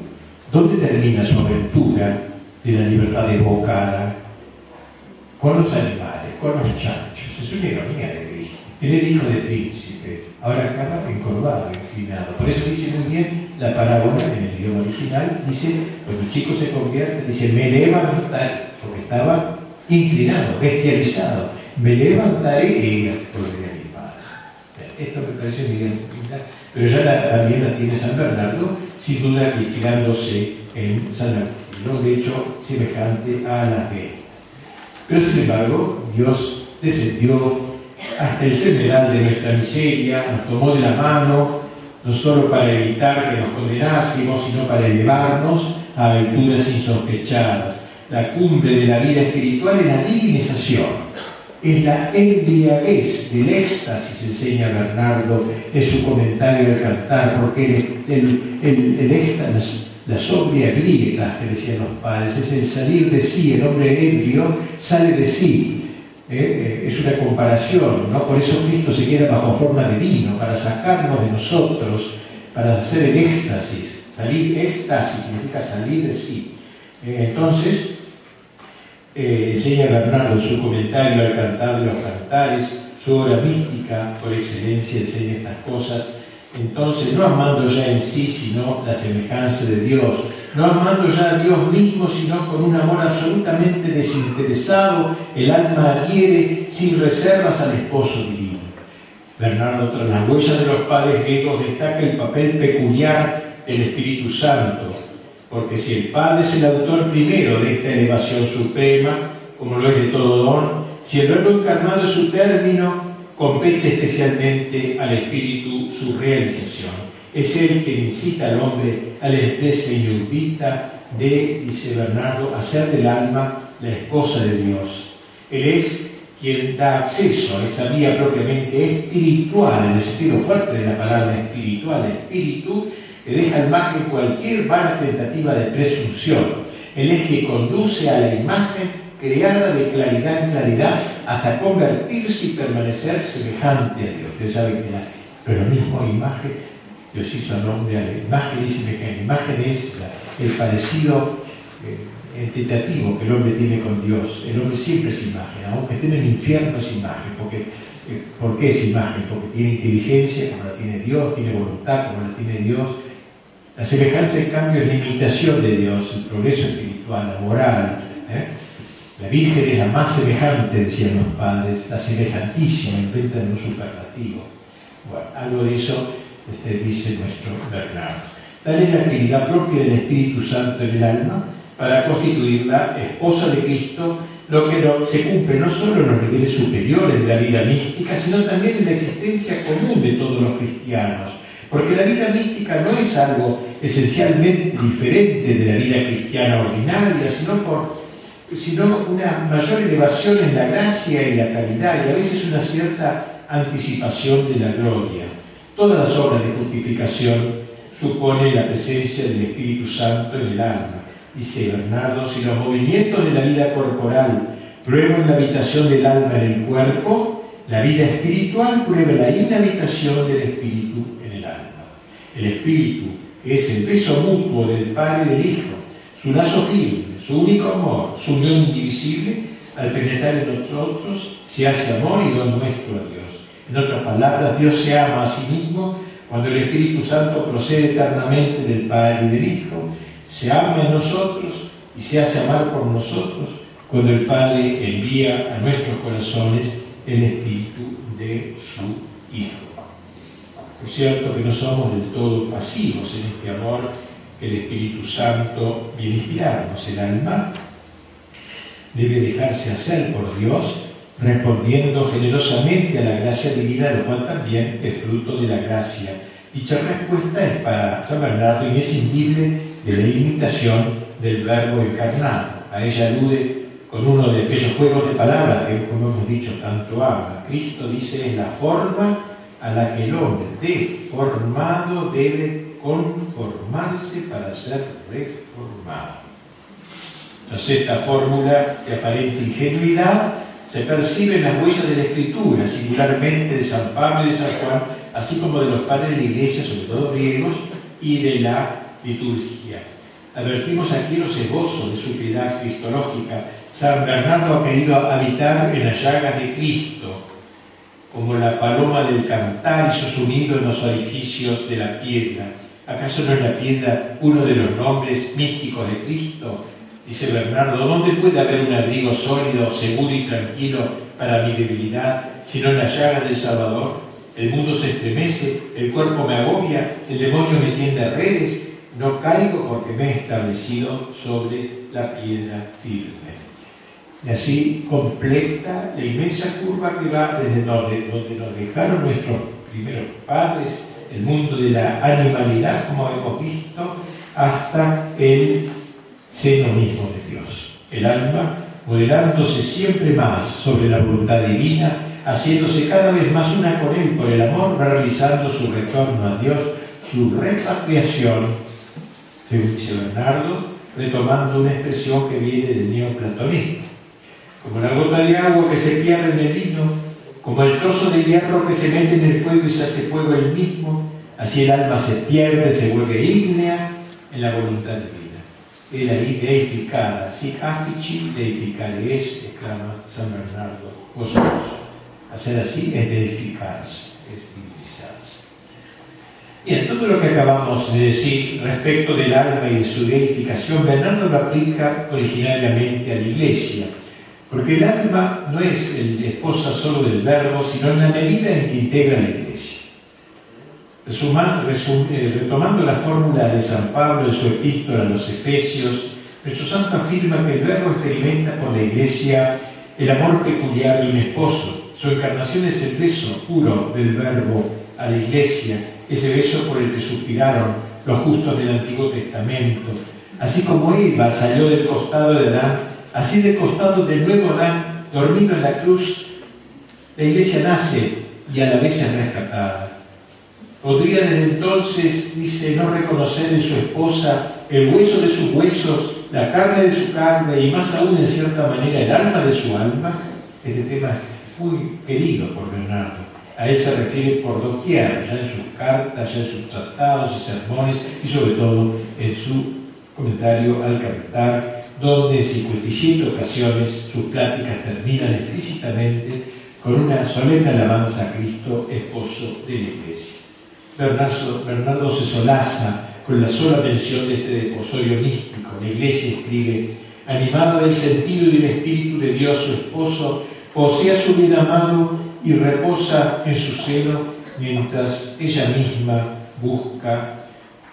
¿dónde termina su aventura de la libertad desbocada? Con los animales, con los chanchos. Es una ironía de Cristo. Él era hijo de príncipe, ahora acaba encorvado, inclinado. Por eso dice muy bien la parábola en el idioma original, dice, cuando el chico se convierte, dice, me levantaré, porque estaba inclinado, bestializado, me levantaré e iré. Esto me parece una idea pero ya también la tiene San Bernardo, sin duda inspirándose en San Agustín, de hecho, semejante a la fe. Pero sin embargo, Dios descendió hasta el general de nuestra miseria, nos tomó de la mano, no solo para evitar que nos condenásemos, sino para elevarnos a aventuras insospechadas. La cumbre de la vida espiritual es la divinización, es la embriaguez del éxtasis, enseña Bernardo en su comentario al cantar, porque el, el, éxtasis, la sobria grieta que decían los padres, es el salir de sí, el hombre ebrio sale de sí, ¿eh? es una comparación, ¿no? Por eso Cristo se queda bajo forma de vino, para sacarnos de nosotros, para hacer el éxtasis. Salir, éxtasis significa salir de sí. Eh, entonces, eh, enseña Bernardo su comentario al cantar de los cantares, su obra mística por excelencia enseña estas cosas. Entonces, no amando ya en sí, sino la semejanza de Dios, no amando ya a Dios mismo, sino con un amor absolutamente desinteresado, el alma adhiere sin reservas al esposo divino. Bernardo, tras las huellas de los padres griegos, destaca el papel peculiar del Espíritu Santo, porque si el Padre es el autor primero de esta elevación suprema, como lo es de todo don, si el verbo encarnado es su término, compete especialmente al Espíritu su realización es el que incita al hombre a la empresa inaudita de, dice Bernardo, hacer del alma la esposa de Dios. Él es quien da acceso a esa vía propiamente espiritual, en el sentido fuerte de la palabra espiritual, espíritu, que deja al margen cualquier vana tentativa de presunción. Él es quien conduce a la imagen creada de claridad en claridad hasta convertirse y permanecer semejante a Dios. Ustedes saben que la, pero mismo imagen Dios hizo al hombre a la imagen y semejanza. La imagen es el parecido eh, tentativo que el hombre tiene con Dios. El hombre siempre es imagen, aunque esté en el infierno es imagen. Porque, eh, ¿Por qué es imagen? Porque tiene inteligencia como la tiene Dios, tiene voluntad como la tiene Dios. La semejanza, en cambio, es la imitación de Dios, el progreso espiritual, la moral. ¿eh? La Virgen es la más semejante, decían los padres, la semejantísima, inventan un superlativo. Bueno, algo de eso este, dice nuestro Bernardo. Tal es la actividad propia del Espíritu Santo en el alma para constituirla esposa de Cristo, lo que se cumple no solo en los niveles superiores de la vida mística, sino también en la existencia común de todos los cristianos. Porque la vida mística no es algo esencialmente diferente de la vida cristiana ordinaria, sino, por, sino una mayor elevación en la gracia y la caridad, y a veces una cierta anticipación de la gloria. Todas las obras de justificación suponen la presencia del Espíritu Santo en el alma. Dice Bernardo, si los movimientos de la vida corporal prueban la habitación del alma en el cuerpo, la vida espiritual prueba la inhabitación del espíritu. El espíritu, que es el peso mutuo del Padre y del Hijo, su lazo firme, su único amor, su unión indivisible, al penetrar en nosotros, se hace amor y don nuestro a Dios. En otras palabras, Dios se ama a sí mismo cuando el Espíritu Santo procede eternamente del Padre y del Hijo, se ama en nosotros y se hace amar por nosotros cuando el Padre envía a nuestros corazones el Espíritu de su Hijo. Por cierto que no somos del todo pasivos en este amor que el Espíritu Santo viene a inspirarnos. El alma debe dejarse hacer por Dios respondiendo generosamente a la gracia divina, lo cual también es fruto de la gracia. Dicha respuesta es para San Bernardo imprescindible de la imitación del verbo encarnado. A ella alude con uno de aquellos juegos de palabras que, como hemos dicho, tanto ama. Cristo dice, es la forma a la que el hombre deformado debe conformarse para ser reformado. Entonces esta fórmula de aparente ingenuidad se perciben las huellas de la Escritura, singularmente de San Pablo y de San Juan, así como de los padres de la Iglesia, sobre todo griegos, y de la liturgia. Advertimos aquí los esbozos de su piedad cristológica. San Bernardo ha querido habitar en las llagas de Cristo, como la paloma del cantar hizo su nido en los orificios de la piedra. ¿Acaso no es la piedra uno de los nombres místicos de Cristo? Dice Bernardo, ¿dónde puede haber un abrigo sólido, seguro y tranquilo para mi debilidad, sino en las llagas del Salvador? El mundo se estremece, el cuerpo me agobia, el demonio me tiende redes, no caigo porque me he establecido sobre la piedra firme. Y así completa la inmensa curva que va desde donde, donde nos dejaron nuestros primeros padres, el mundo de la animalidad, como hemos visto, hasta el seno mismo de Dios. El alma, modelándose siempre más sobre la voluntad divina, haciéndose cada vez más una con Él por el amor, realizando su retorno a Dios, su repatriación, según dice Bernardo, retomando una expresión que viene del neoplatonismo. Como la gota de agua que se pierde en el vino, como el trozo de hierro que se mete en el fuego y se hace fuego el mismo, así el alma se pierde, se vuelve ígnea en la voluntad divina era ahí deificada, sic affici deificare es, exclama San Bernardo, vosotros. Hacer así es deificarse, es divinizarse. Bien, todo lo que acabamos de decir respecto del alma y de su deificación, Bernardo lo aplica originariamente a la Iglesia, porque el alma no es el esposa solo del verbo, sino en la medida en que integra la Iglesia. Eh, retomando la fórmula de San Pablo en su epístola a los Efesios, nuestro santo afirma que el Verbo experimenta por la Iglesia el amor peculiar de un esposo. Su encarnación es el beso puro del Verbo a la Iglesia, ese beso por el que suspiraron los justos del Antiguo Testamento. Así como Eva salió del costado de Adán, así del costado del nuevo Adán, dormido en la cruz, la Iglesia nace y a la vez es rescatada. Podría desde entonces, dice, no reconocer en su esposa el hueso de sus huesos, la carne de su carne y más aún en cierta manera el alma de su alma. Este tema es muy querido por Bernardo. A él se refiere por doquier, ya en sus cartas, ya en sus tratados y sermones y sobre todo en su comentario al cantar, donde en 57 ocasiones sus pláticas terminan explícitamente con una solemne alabanza a Cristo, esposo de la Iglesia. Bernardo, se solaza con la sola mención de este deposorio místico. La Iglesia escribe, animada del sentido y del Espíritu de Dios, su esposo, posee a su bien amado y reposa en su seno mientras ella misma busca,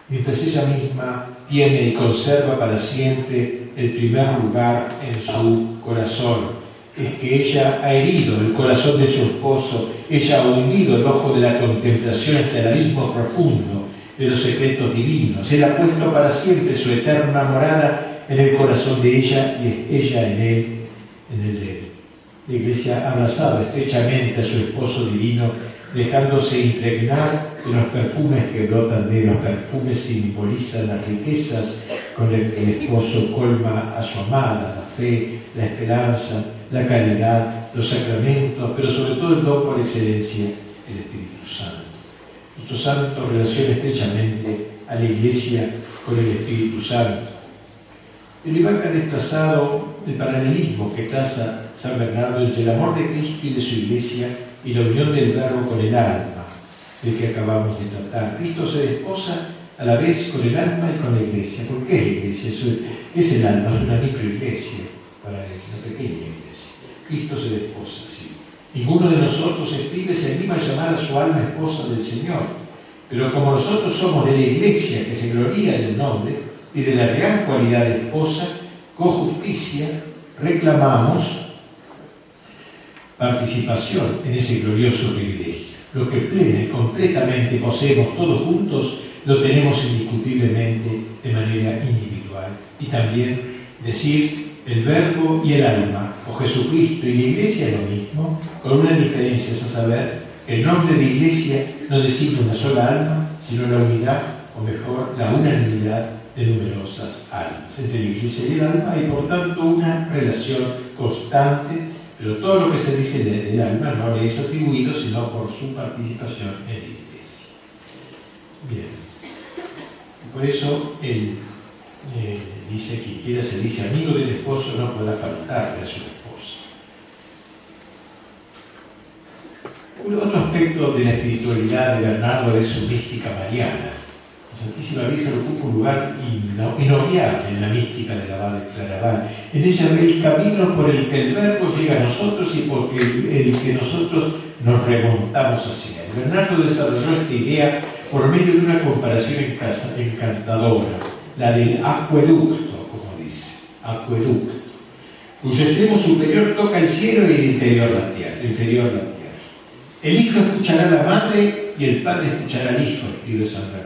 mientras ella misma tiene y conserva para siempre el primer lugar en su corazón. Es que ella ha herido el corazón de su esposo, ella ha hundido el ojo de la contemplación hasta el abismo profundo de los secretos divinos. Él ha puesto para siempre su eterna morada en el corazón de ella y es ella en él, en el de él. La iglesia abrazaba estrechamente a su esposo divino, dejándose impregnar de los perfumes que brotan de los perfumes simbolizan las riquezas con el que el esposo colma a su amada, la fe, la esperanza, la caridad, los sacramentos, pero sobre todo el don por excelencia, el Espíritu Santo. Nuestro santo relaciona estrechamente a la iglesia con el Espíritu Santo. El Iván ha destrazado el paralelismo que traza San Bernardo entre el amor de Cristo y de su iglesia y la unión del verbo con el alma, del que acabamos de tratar. Cristo se desposa a la vez con el alma y con la iglesia. ¿Por qué la iglesia? es el alma, es una microiglesia para él, una pequeña iglesia. Cristo se desposa, sí. Ninguno de nosotros escribe se anima a llamar a su alma esposa del Señor. Pero como nosotros somos de la iglesia que se gloría del nombre y de la real cualidad de esposa, con justicia reclamamos participación en ese glorioso privilegio. Lo que y completamente poseemos todos juntos, lo tenemos indiscutiblemente de manera individual. Y también decir el verbo y el alma, o Jesucristo y la iglesia es lo mismo, con una diferencia, es a saber, el nombre de iglesia no designa una sola alma, sino la unidad, o mejor, la unanimidad de numerosas almas. Entre la iglesia y el alma hay, por tanto, una relación constante pero todo lo que se dice del alma no le es atribuido sino por su participación en la iglesia. Bien. Por eso él eh, dice que quiera se dice amigo del esposo no podrá faltarle a su esposa. Otro aspecto de la espiritualidad de Bernardo es su mística mariana. Santísima Virgen ocupa un lugar inobviable en la mística de la de Claraval. En ella ve el camino por el que el Verbo llega a nosotros y por el que nosotros nos remontamos hacia él. Bernardo desarrolló esta idea por medio de una comparación encantadora, la del acueducto, como dice, acueducto, cuyo extremo superior toca el cielo y el interior la tierra, el inferior la tierra. El hijo escuchará a la madre y el padre escuchará al hijo, escribe San Bernardo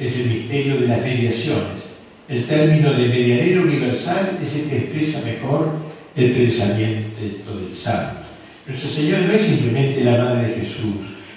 es el misterio de las mediaciones. El término de medianero universal es el que expresa mejor el pensamiento del santo. Nuestra Señora no es simplemente la Madre de Jesús,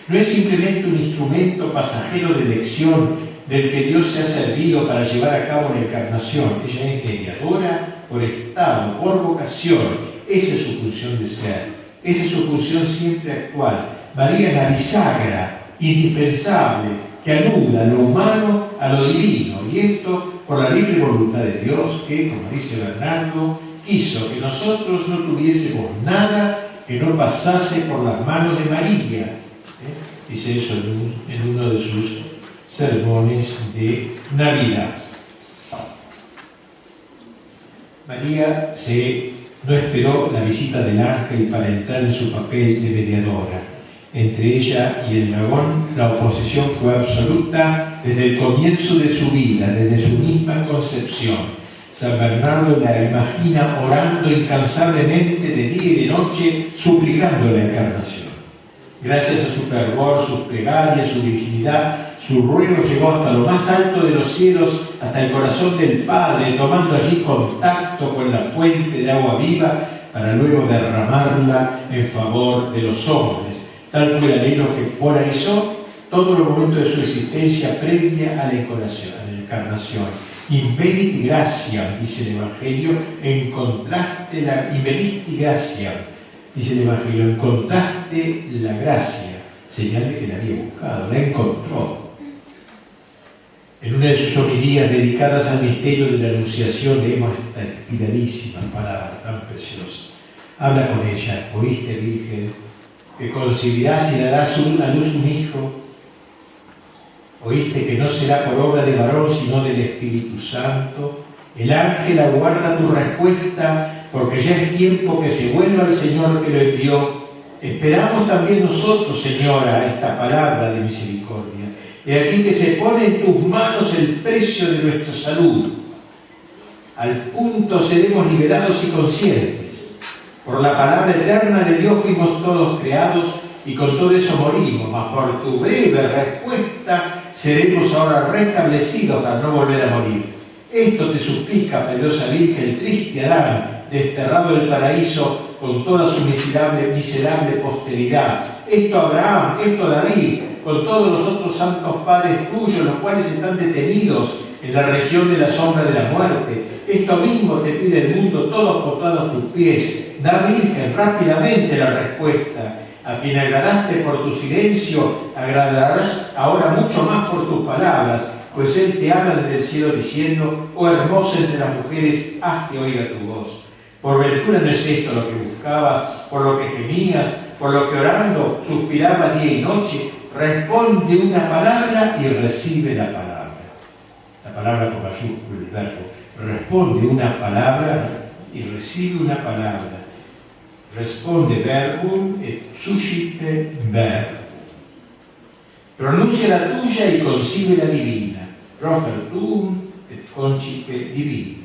no es simplemente un instrumento pasajero de elección del que Dios se ha servido para llevar a cabo la encarnación. Ella es mediadora por estado, por vocación. Esa es su función de ser. Esa es su función siempre actual. María la bisagra, indispensable, que anuda lo humano a lo divino, y esto por la libre voluntad de Dios que, como dice Bernardo, quiso que nosotros no tuviésemos nada que no pasase por las manos de María. ¿eh? Dice eso en, uno de sus sermones de Navidad. María no esperó la visita del ángel para entrar en su papel de mediadora entre ella y el dragón, la oposición fue absoluta desde el comienzo de su vida, desde su misma concepción. San Bernardo la imagina orando incansablemente de día y de noche, suplicando la encarnación. Gracias a su fervor, sus plegarias, su virginidad, su ruego llegó hasta lo más alto de los cielos, hasta el corazón del Padre, tomando allí contacto con la fuente de agua viva para luego derramarla en favor de los hombres Tal fue el anhelo que polarizó todos los momentos de su existencia previa a la encarnación. A la encarnación. Invenit gracia, dice el Evangelio, en contraste la invenit gracia, dice el Evangelio, en contraste la gracia, señal de que la había buscado, la encontró. En una de sus homilías dedicadas al misterio de la Anunciación leemos esta inspiradísima palabra tan preciosa. Habla con ella, oíste Virgen, que concebirás y darás a luz un hijo. Oíste que no será por obra de varón, sino del Espíritu Santo, El ángel aguarda tu respuesta porque ya es tiempo que se vuelva el Señor que lo envió. Esperamos también nosotros, Señora, esta palabra de misericordia. Y aquí que se pone en tus manos el precio de nuestra salud. Al punto seremos liberados y conscientes. Por la palabra eterna de Dios fuimos todos creados y con todo eso morimos, mas por tu breve respuesta seremos ahora restablecidos para no volver a morir. Esto te suplica, Pedrosa Virgen, triste Adán, desterrado del paraíso con toda su miserable, miserable posteridad. Esto Abraham, esto David, con todos los otros santos padres tuyos, los cuales están detenidos en la región de la sombra de la muerte. Esto mismo te pide el mundo, todos postrados tus pies. Da, Virgen, rápidamente la respuesta a quien agradaste por tu silencio, agradarás ahora mucho más por tus palabras, pues Él te habla desde el cielo diciendo, oh hermosa entre las mujeres, haz que oiga tu voz. Por ventura no es esto lo que buscabas, por lo que gemías, por lo que orando suspiraba día y noche, responde una palabra y recibe la palabra. La palabra con mayúscula, el verbo. Responde una palabra y recibe una palabra responde verbum et suscite verbo. Pronuncia la tuya y concibe la divina. Profer tuum et concite divino.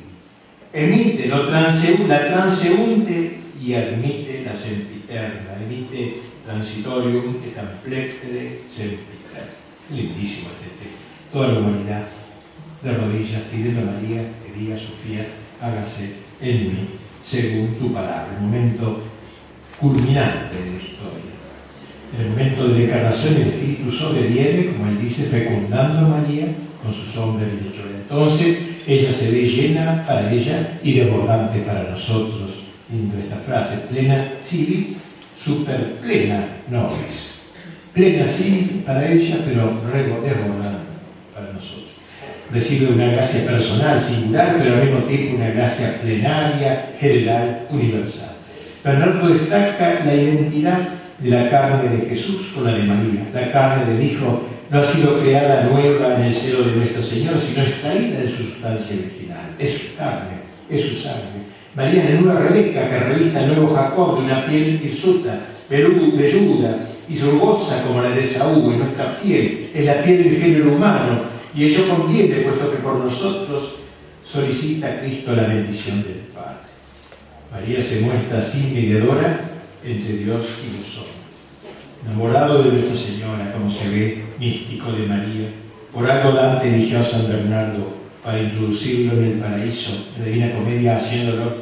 Emite lo la transeunte y admite la sempiterna. Emite transitorium et amplectere sempiterna. Lindísimo este. Toda la humanidad de rodillas pidiendo a María que diga Sofía, hágase en mí según tu palabra. El momento culminante de la historia. El momento de encarnación el Espíritu sobreviene, como él dice, fecundando a María con su sombra y lecho. Entonces ella se ve llena para ella y desbordante para nosotros. Lindo esta frase, plena civil, super plena no es. Plena sí para ella, pero desbordante para nosotros. Recibe una gracia personal, singular, pero al mismo tiempo una gracia plenaria, general, universal. Bernardo destaca la identidad de la carne de Jesús con la de María. La carne del Hijo no ha sido creada nueva en el seno de Nuestra Señora, sino extraída de su sustancia original. Es su carne, es su sangre. María la nueva Rebeca que revista el nuevo Jacob de una piel hirsuta, velluda y rugosa como la de Saúl. Y nuestra piel es la piel del género humano y ello conviene, puesto que por nosotros solicita Cristo la bendición del Padre. María se muestra así mediadora entre Dios y los hombres. Enamorado de Nuestra Señora, como se ve, místico de María, por algo Dante eligió a San Bernardo para introducirlo en el paraíso, en la Divina Comedia, haciéndolo,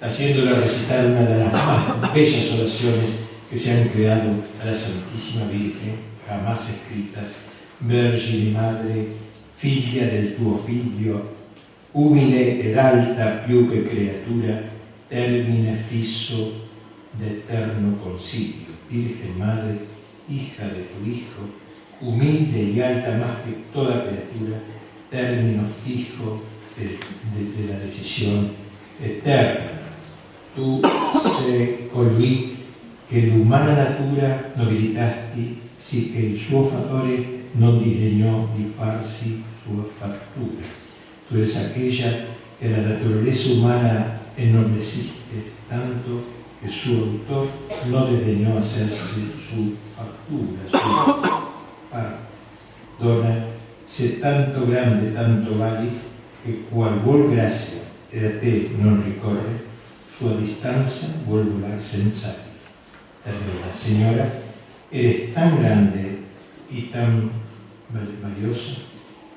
haciéndolo recitar una de las más bellas oraciones que se han creado a la Santísima Virgen, jamás escritas, Vergine Madre, figlia del tuo figlio, humile ed alta più che creatura, termine fisso de eterno concilio. Virgen Madre, hija de tu Hijo, humilde y alta más que toda criatura, término fijo de, la decisión eterna. Tu se colui che l'umana natura nobilitasti, sì che il suo fattore non disdegnò di farsi sua fattura. Tu eres aquella que la naturaleza humana enormeciste tanto que su autor no desdeñó hacerse su factura, su Dona, se tanto grande, tanto vale, que cual vuol gracia a te non ricorre, sua distancia vuol volar senza termina. Señora, eres tan grande y tan valiosa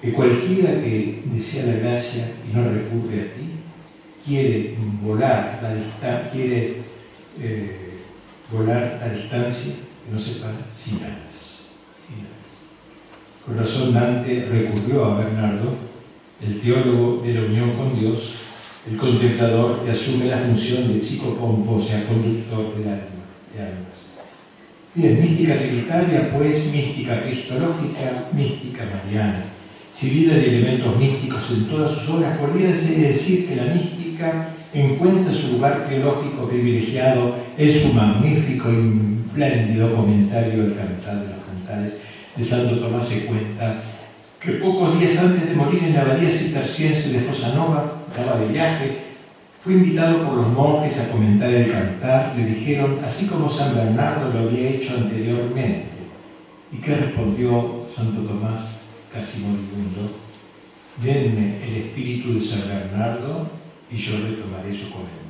que cualquiera que desea la gracia y no recurre a ti, quiere volar la distancia, quiere eh, volar a distancia que no sepa sin alas. Con razón Dante recurrió a Bernardo, el teólogo de la unión con Dios, el contemplador que asume la función de chico pompo, sea, conductor del alma, de almas. Bien, mística trinitaria, pues mística cristológica, mística mariana. Si bien hay elementos místicos en todas sus obras, podría decir que la mística encuentra su lugar teológico privilegiado en su magnífico y espléndido comentario El Cantar de los Cantares de Santo Tomás se cuenta que pocos días antes de morir en la abadía cisterciense de Fosanova, estaba de viaje, fue invitado por los monjes a comentar el cantar, le dijeron, así como San Bernardo lo había hecho anteriormente. ¿Y qué respondió Santo Tomás, casi moribundo? Denme el espíritu de San Bernardo y yo retomaré su comentario.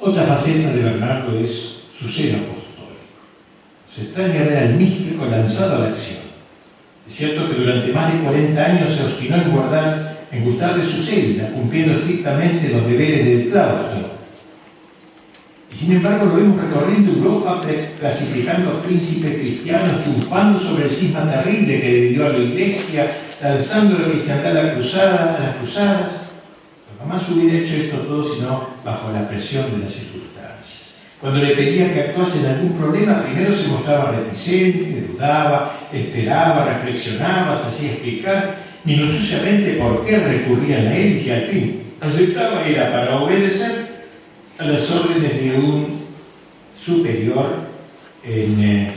Otra faceta de Bernardo es su ser apostólico. Se extraña ver al místico lanzado a la acción. Es cierto que durante más de 40 años se obstinó en guardar, en gustar de su celda, cumpliendo estrictamente los deberes del claustro. Y sin embargo lo vemos recorriendo Europa clasificando príncipes cristianos, triunfando sobre el cisma terrible que dividió a la iglesia, lanzando la cristiandad a, la cruzada, las cruzadas. jamás hubiera hecho esto todo sino bajo la presión de las circunstancias. Cuando le pedían que actuase en algún problema, primero se mostraba reticente, dudaba, esperaba, reflexionaba, se hacía explicar minuciosamente por qué recurrían a él y si al fin aceptaba era para obedecer a las órdenes de un superior, en, eh,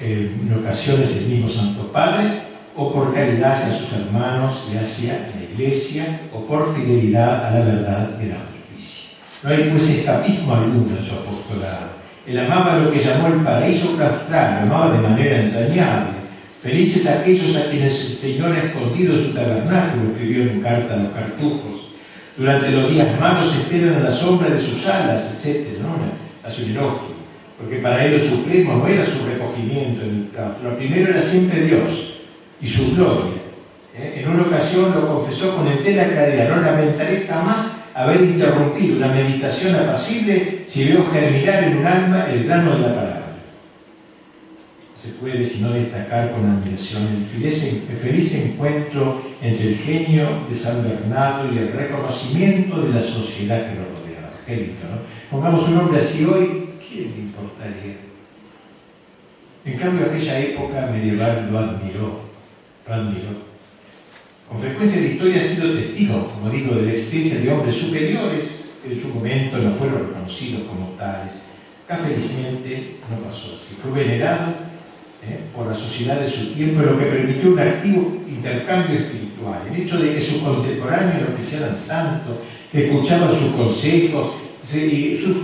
en ocasiones el mismo Santo Padre, o por caridad hacia sus hermanos y hacia la iglesia, o por fidelidad a la verdad de la justicia. No hay pues escapismo alguno en su apostolado. Él amaba lo que llamó el paraíso claustral, lo amaba de manera entrañable. Felices aquellos a quienes el Señor ha escondido su tabernáculo, escribió en carta a los cartujos. Durante los días malos esperan a la sombra de sus alas, etc. ¿no? A su elogio. Porque para él lo supremo no era su recogimiento en el claustro. Lo primero era siempre Dios y su gloria. ¿eh? En una ocasión lo confesó con entera claridad, no lamentaré jamás haber interrumpido una meditación apacible si veo germinar en un alma el grano de la palabra. No se puede sino destacar con admiración el feliz, encuentro entre el genio de San Bernardo y el reconocimiento de la sociedad que lo rodeaba. ¿no? Pongamos un nombre así hoy, ¿quién le importaría? En cambio, aquella época medieval lo admiró con frecuencia la historia ha sido testigo, como digo, de la existencia de hombres superiores que en su momento no fueron reconocidos como tales. Acá felizmente no pasó así. Fue venerado ¿eh? por la sociedad de su tiempo, lo que permitió un activo intercambio espiritual. El hecho de que sus contemporáneos lo apreciaran tanto, que escuchaban sus consejos, y sus,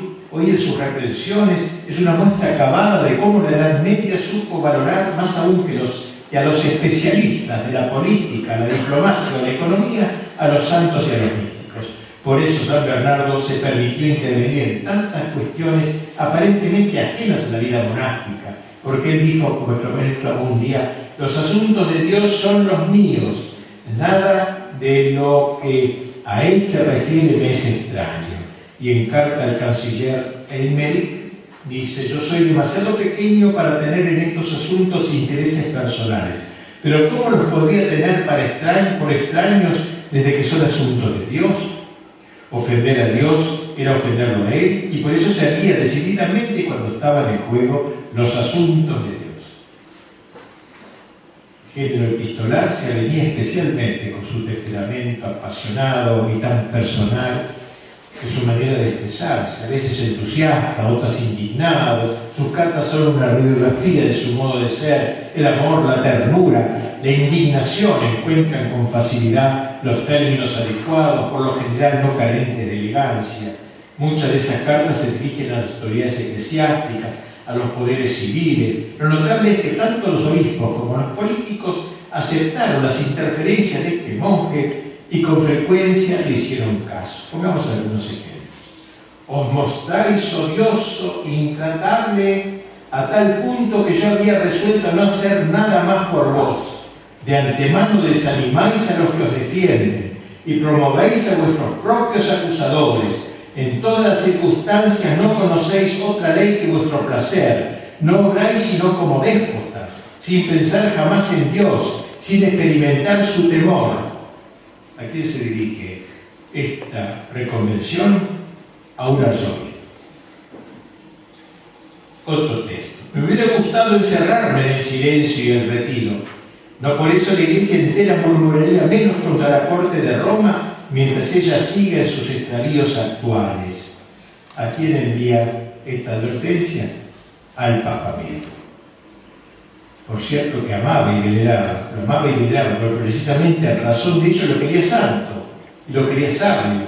sus reprensiones, es una muestra acabada de cómo la Edad Media supo valorar más aún que los y a los especialistas de la política, la diplomacia la economía, a los santos y a los místicos. Por eso San Bernardo se permitió intervenir en tantas cuestiones aparentemente ajenas a la vida monástica, porque él dijo, como prometió un día, los asuntos de Dios son los míos, nada de lo que a él se refiere me es extraño. Y en carta al canciller Elmeric Dice, yo soy demasiado pequeño para tener en estos asuntos intereses personales, pero ¿cómo los podría tener para extraños, por extraños desde que son asuntos de Dios? Ofender a Dios era ofenderlo a Él y por eso se haría decididamente cuando estaban en juego los asuntos de Dios. Género epistolar se avenía especialmente con su temperamento apasionado y tan personal su manera de expresarse, a veces entusiasta, otras indignado. Sus cartas son una radiografía de su modo de ser. El amor, la ternura, la indignación encuentran con facilidad los términos adecuados, por lo general no carentes de elegancia. Muchas de esas cartas se dirigen a las autoridades eclesiásticas, a los poderes civiles. Lo notable es que tanto los obispos como los políticos aceptaron las interferencias de este monje y con frecuencia le hicieron caso. Pongamos algunos ejemplos. Os mostráis odioso, intratable, a tal punto que yo había resuelto no hacer nada más por vos. De antemano desanimáis a los que os defienden y promovéis a vuestros propios acusadores. En todas las circunstancias no conocéis otra ley que vuestro placer. No obráis sino como déspotas, sin pensar jamás en Dios, sin experimentar su temor ¿A quién se dirige esta reconvención? A arzobispo. Otro texto. Me hubiera gustado encerrarme en el silencio y el retiro. No por eso la iglesia entera murmuraría menos contra la corte de Roma mientras ella siga en sus extravíos actuales. ¿A quién envía esta advertencia? Al Papa mismo. Por cierto, que amaba y veneraba, lo amaba y veneraba, pero precisamente a razón de ello lo quería santo lo quería sabio,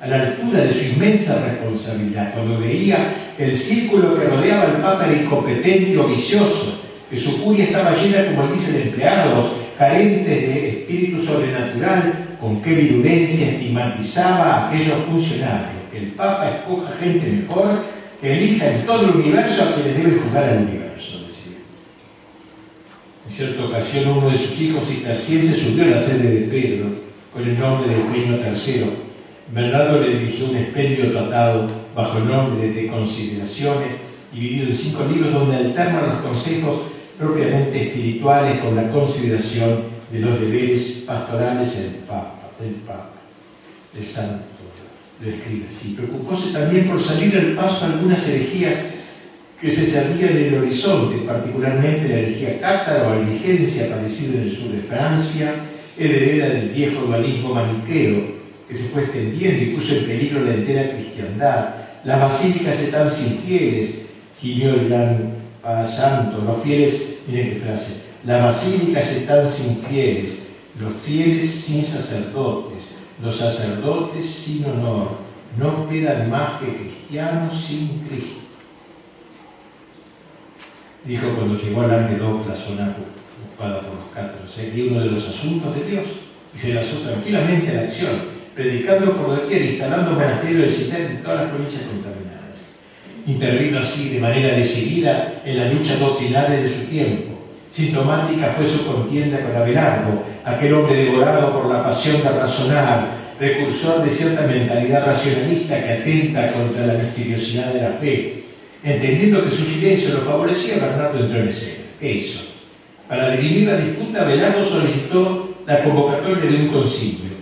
a la altura de su inmensa responsabilidad. Cuando veía el círculo que rodeaba al Papa era incompetente o vicioso, que su curia estaba llena, como dice, de empleados carentes de espíritu sobrenatural, con qué virulencia estigmatizaba a aquellos funcionarios, que el Papa escoja gente mejor, que elija en todo el universo a quien le debe jugar al universo. En cierta ocasión uno de sus hijos cistercienses subió a la sede de Pedro con el nombre de Eugenio III. Bernardo le dirigió un expendio tratado bajo el nombre de Consideraciones, dividido en cinco libros donde alternan los consejos propiamente espirituales con la consideración de los deberes pastorales del Papa, del Papa, el Santo, lo escribe así. Preocupóse también por salir al paso algunas herejías que se servían en el horizonte, particularmente la herejía cátara o albigencia aparecida en el sur de Francia, heredera del viejo dualismo maniqueo, que se fue extendiendo y puso en peligro la entera cristiandad. Las basílicas están sin fieles, gimió el gran Santo, los fieles, miren qué frase, las basílicas están sin fieles, los fieles sin sacerdotes, los sacerdotes sin honor, no quedan más que cristianos sin Cristo. Dijo cuando llegó al Languedoc, la zona ocupada por los cátaros, sería uno de los asuntos de Dios, y se lanzó tranquilamente a la acción, predicando por doquier, instalando monasterios del CITER en todas las provincias contaminadas. Intervino así de manera decidida en la lucha doctrinal de su tiempo. Sintomática fue su contienda con Abelardo, aquel hombre devorado por la pasión de razonar, precursor de cierta mentalidad racionalista que atenta contra la misteriosidad de la fe. Entendiendo que su silencio lo favorecía, Bernardo entró en escena. ¿Qué hizo? Para dirimir la disputa, Abelardo solicitó la convocatoria de un concilio.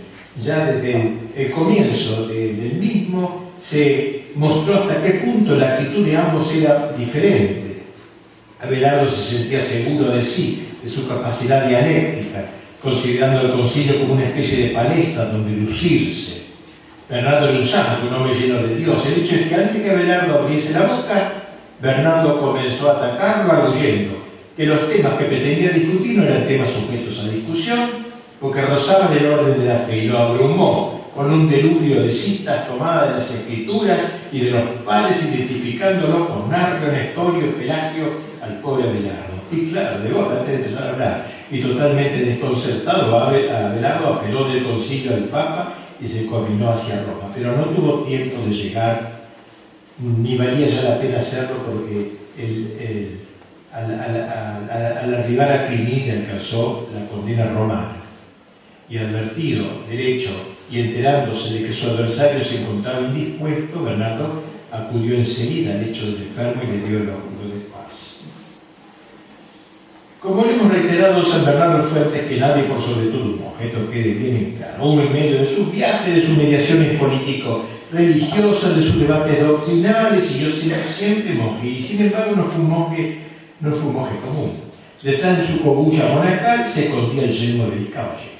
Ya desde el comienzo del mismo se mostró hasta qué punto la actitud de ambos era diferente. Abelardo se sentía seguro de sí, de su capacidad dialéctica, considerando el concilio como una especie de palestra donde lucirse. Bernardo Luzano, un hombre lleno de Dios. El hecho es que antes que Abelardo abriese la boca, Bernardo comenzó a atacarlo arguyendo que los temas que pretendía discutir no eran temas sujetos a discusión, porque rozaban el orden de la fe y lo abrumó con un deluvio de citas tomadas de las escrituras y de los padres identificándolo con Narco, Nestorio, Pelagio, al pobre Abelardo. Y claro, de golpe, antes de empezar a hablar, y totalmente desconcertado, Abelardo apeló del concilio del Papa y se caminó hacia Roma. Pero no tuvo tiempo de llegar, ni valía ya la pena hacerlo porque al, arribar a Crimini alcanzó la condena romana. Y advertido, derecho, y enterándose de que su adversario se encontraba indispuesto, Bernardo acudió enseguida al hecho del enfermo y le dio el paz. Como le hemos reiterado, San Bernardo fue antes que nadie por sobre todo un objeto quede bien en claro, en medio de sus viajes, de sus mediaciones político-religiosas, de sus debates doctrinales, y yo siempre monje, y sin embargo no fue un monje, no fue un común. Detrás de su cobulla monacal se escondía el yelmo del caballero.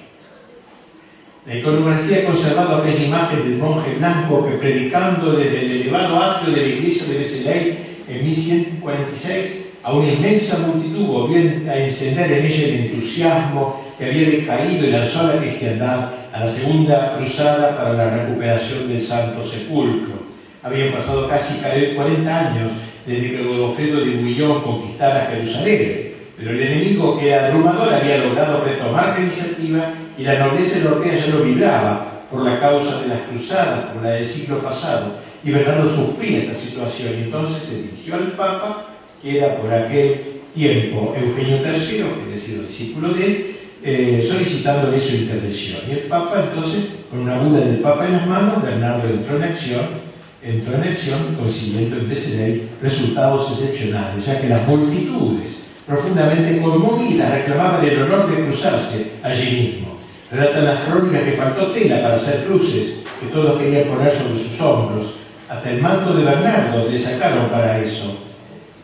La iconografía ha conservado aquella imagen del monje blanco que predicando desde el elevado atrio de la iglesia de Beselay en 1146 a una inmensa multitud volvió a encender en ella el entusiasmo que había decaído y lanzó a la cristiandad a la segunda cruzada para la recuperación del Santo Sepulcro. Habían pasado casi 40 años desde que Godofredo de Bouillon conquistara Jerusalén pero el enemigo que era abrumador había logrado retomar la iniciativa y la nobleza europea ya lo vibraba por la causa de las cruzadas, por la del siglo pasado. Y Bernardo sufría esta situación y entonces se dirigió al Papa, que era por aquel tiempo Eugenio III, que es el discípulo de él, eh, solicitándole su intervención. Y el Papa entonces, con una bula del Papa en las manos, Bernardo entró en acción, entró en acción consiguiendo en ley resultados excepcionales, ya que las multitudes profundamente conmovida, reclamaban el honor de cruzarse allí mismo. Relatan las crónicas que faltó tela para hacer cruces, que todos querían poner sobre sus hombros. Hasta el manto de Bernardo le sacaron para eso.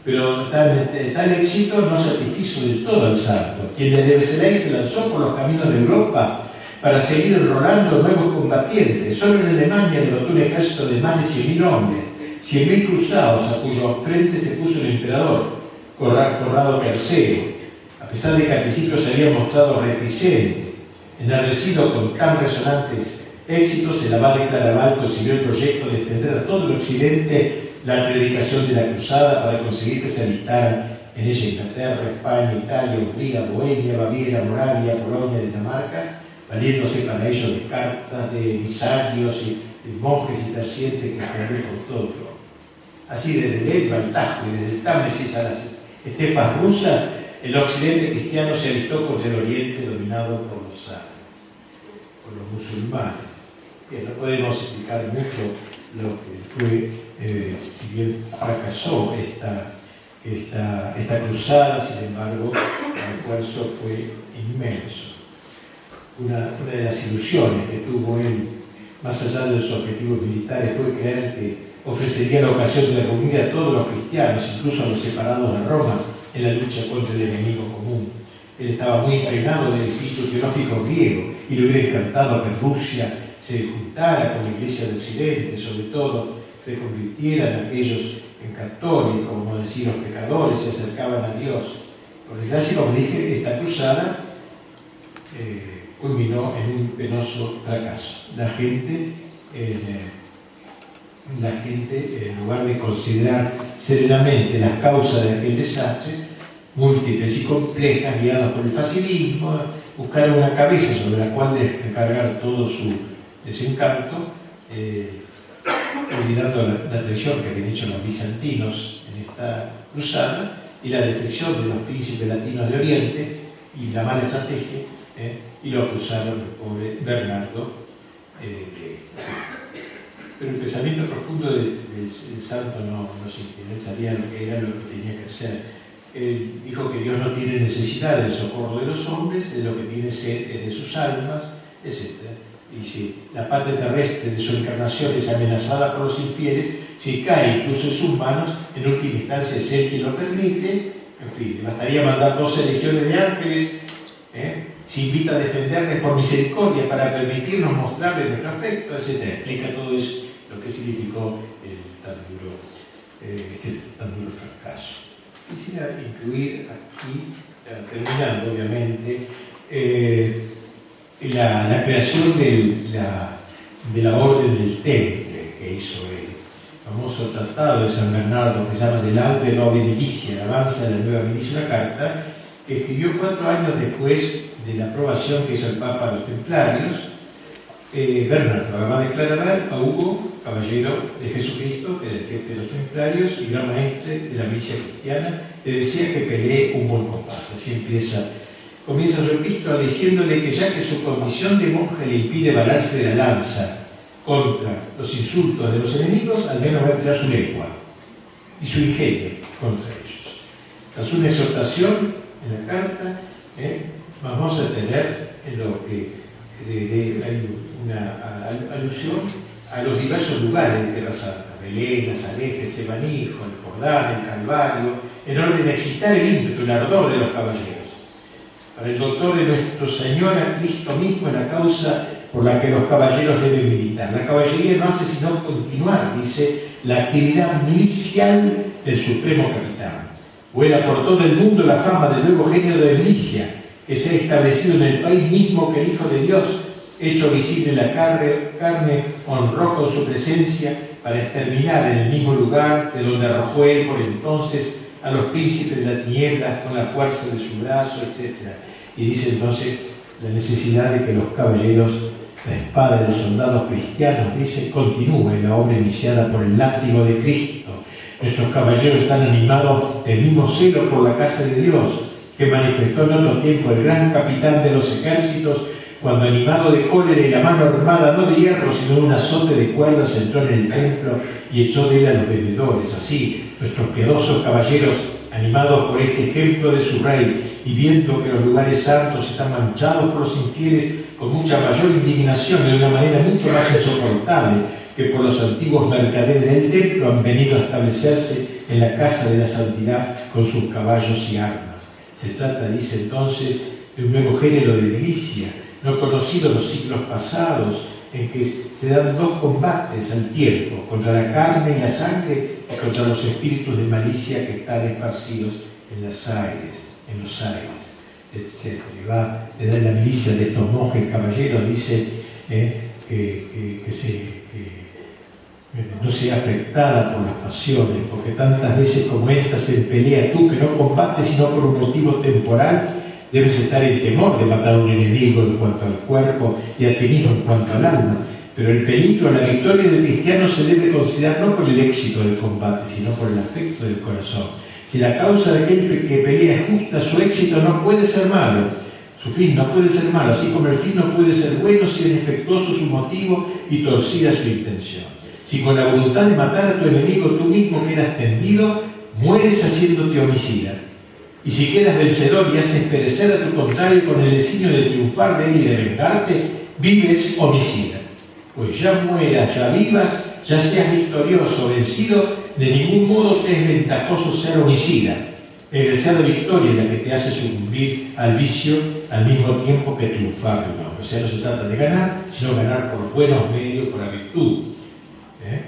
Pero tal, tal éxito no satisfizo del todo al santo, quien desde Beselay se lanzó por los caminos de Europa para seguir enrolando nuevos combatientes. Solo en Alemania levantó un ejército de más de 100.000 hombres, 100.000 cruzados a cuyo frente se puso el emperador Corrado III. a pesar de que al principio se había mostrado reticente, enardecido con tan resonantes éxitos, el abad de Claraval consiguió el proyecto de extender a todo el occidente la predicación de la cruzada para conseguir que se alistaran en ella Inglaterra, España, Italia, Hungría, Bohemia, Baviera, Moravia, Polonia, Dinamarca, valiéndose para ello de cartas, de emisarios y de monjes y tercientes que extendieron por todo. Así desde el al Tajo y desde el Támesis a las estepas rusas, el occidente cristiano se alistó contra el oriente dominado por los por los musulmanes. Bien, no podemos explicar mucho lo que fue, eh, si bien fracasó esta, esta, esta cruzada, sin embargo, el esfuerzo fue inmenso. Una, una, de las ilusiones que tuvo él, más allá de los objetivos militares, fue creer que ofrecería la ocasión de reunir a todos los cristianos, incluso a los separados de Roma, en la lucha contra el enemigo común. Él estaba muy impregnado del espíritu teológico griego y le hubiera encantado que Rusia se juntara con la Iglesia de Occidente, sobre todo se convirtieran aquellos en católicos, como decir, los pecadores se acercaban a Dios. Por desgracia, como dije, esta cruzada eh, culminó en un penoso fracaso. La gente, eh, la gente, en lugar de considerar serenamente las causas de aquel desastre, múltiples y complejas, guiadas por el facilismo, buscaron una cabeza sobre la cual descargar todo su desencanto, eh, olvidando la, la, traición que habían hecho los bizantinos en esta cruzada y la defección de los príncipes latinos de Oriente y la mala estrategia, eh, y lo acusaron el pobre Bernardo. Eh, pero el pensamiento profundo del, santo no, no se él sabía lo que era lo que tenía que hacer él dijo que Dios no tiene necesidad del socorro de los hombres, de lo que tiene sed es de sus almas, etc. Si la parte terrestre de su encarnación es amenazada por los infieles, si cae incluso en sus manos, en última instancia es Él quien lo permite, en fin, bastaría mandar 12 legiones de ángeles, ¿eh? se invita a defenderles por misericordia para permitirnos mostrarles nuestro afecto, etc. Explica todo eso, lo que significó el tan duro, eh, este tan duro fracaso. Quisiera incluir aquí, terminando obviamente, eh, la, la, creación de la, de la orden del temple que hizo el famoso tratado de San Bernardo que se llama Del Albe Novi Milicia, el avance de la nueva milicia, una carta escribió cuatro años después de la aprobación que hizo el Papa a los templarios, eh, Bernardo va a declarar a Hugo, caballero de Jesucristo, que era el jefe de los templarios y gran maestre de la milicia cristiana, le decía que pelee un buen combate. Así empieza, comienza su epístola diciéndole que ya que su condición de monje le impide valerse de la lanza contra los insultos de los enemigos, al menos va a emplear su lengua y su ingenio contra ellos. Tras una exhortación en la carta, ¿eh? vamos a tener en lo que hay una alusión a los diversos lugares de Tierra Santa, Belén, Nazaret, Sebanijo, el Jordán, el Calvario, en orden de excitar el ímpetu, el ardor de los caballeros. Para el doctor de nuestro Señor a Cristo mismo es la causa por la que los caballeros deben militar. La caballería no hace sino continuar, dice, la actividad milicial del supremo capitán. Vuela por todo el mundo la fama del nuevo género de milicia que se ha establecido en el país mismo que el Hijo de Dios hecho visible la carne, carne, honró con su presencia para exterminar en el mismo lugar de donde arrojó él por entonces a los príncipes de la tiniebla con la fuerza de su brazo, etc. Y dice entonces la necesidad de que los caballeros, la espada de los soldados cristianos, dice, continúe la obra iniciada por el látigo de Cristo. Nuestros caballeros están animados del mismo celo por la casa de Dios, que manifestó en otro tiempo el gran capitán de los ejércitos cuando animado de cólera y la mano armada, no de hierro, sino de un azote de cuerdas, entró en el templo y echó de él a los vendedores. Así, nuestros piadosos caballeros, animados por este ejemplo de su rey y viendo que los lugares santos están manchados por los infieles, con mucha mayor indignación y de una manera mucho más insoportable que por los antiguos mercaderes del templo, han venido a establecerse en la casa de la santidad con sus caballos y armas. Se trata, dice entonces, de un nuevo género de milicia no conocido en los siglos pasados, en que se dan dos combates al tiempo, contra la carne y la sangre y contra los espíritus de malicia que están esparcidos en las aires, en los aires. etc. Le da la milicia de estos monjes caballeros, dice eh, que, no sea afectada por las pasiones, porque tantas veces como entras en pelea tú que no combates sino por un motivo temporal, debes estar en temor de matar a un enemigo en cuanto al cuerpo y a ti mismo en cuanto al alma. Pero el peligro, la victoria del cristiano se debe considerar no por el éxito del combate, sino por el afecto del corazón. Si la causa de aquel que pelea es justa, su éxito no puede ser malo. Su fin no puede ser malo, así como el fin no puede ser bueno si es defectuoso su motivo y torcida su intención. Si con la voluntad de matar a tu enemigo tú mismo quedas tendido, mueres haciéndote homicida. Y si quedas vencedor y haces perecer a tu contrario con el designio de triunfar de él y de vengarte, vives homicida. Pues ya mueras, ya vivas, ya seas victorioso, vencido, de ningún modo es ventajoso ser homicida. El deseo de victoria la que te hace sucumbir al vicio al mismo tiempo que triunfar. O sea, no se trata de ganar, sino ganar por buenos medios, por la virtud. ¿eh?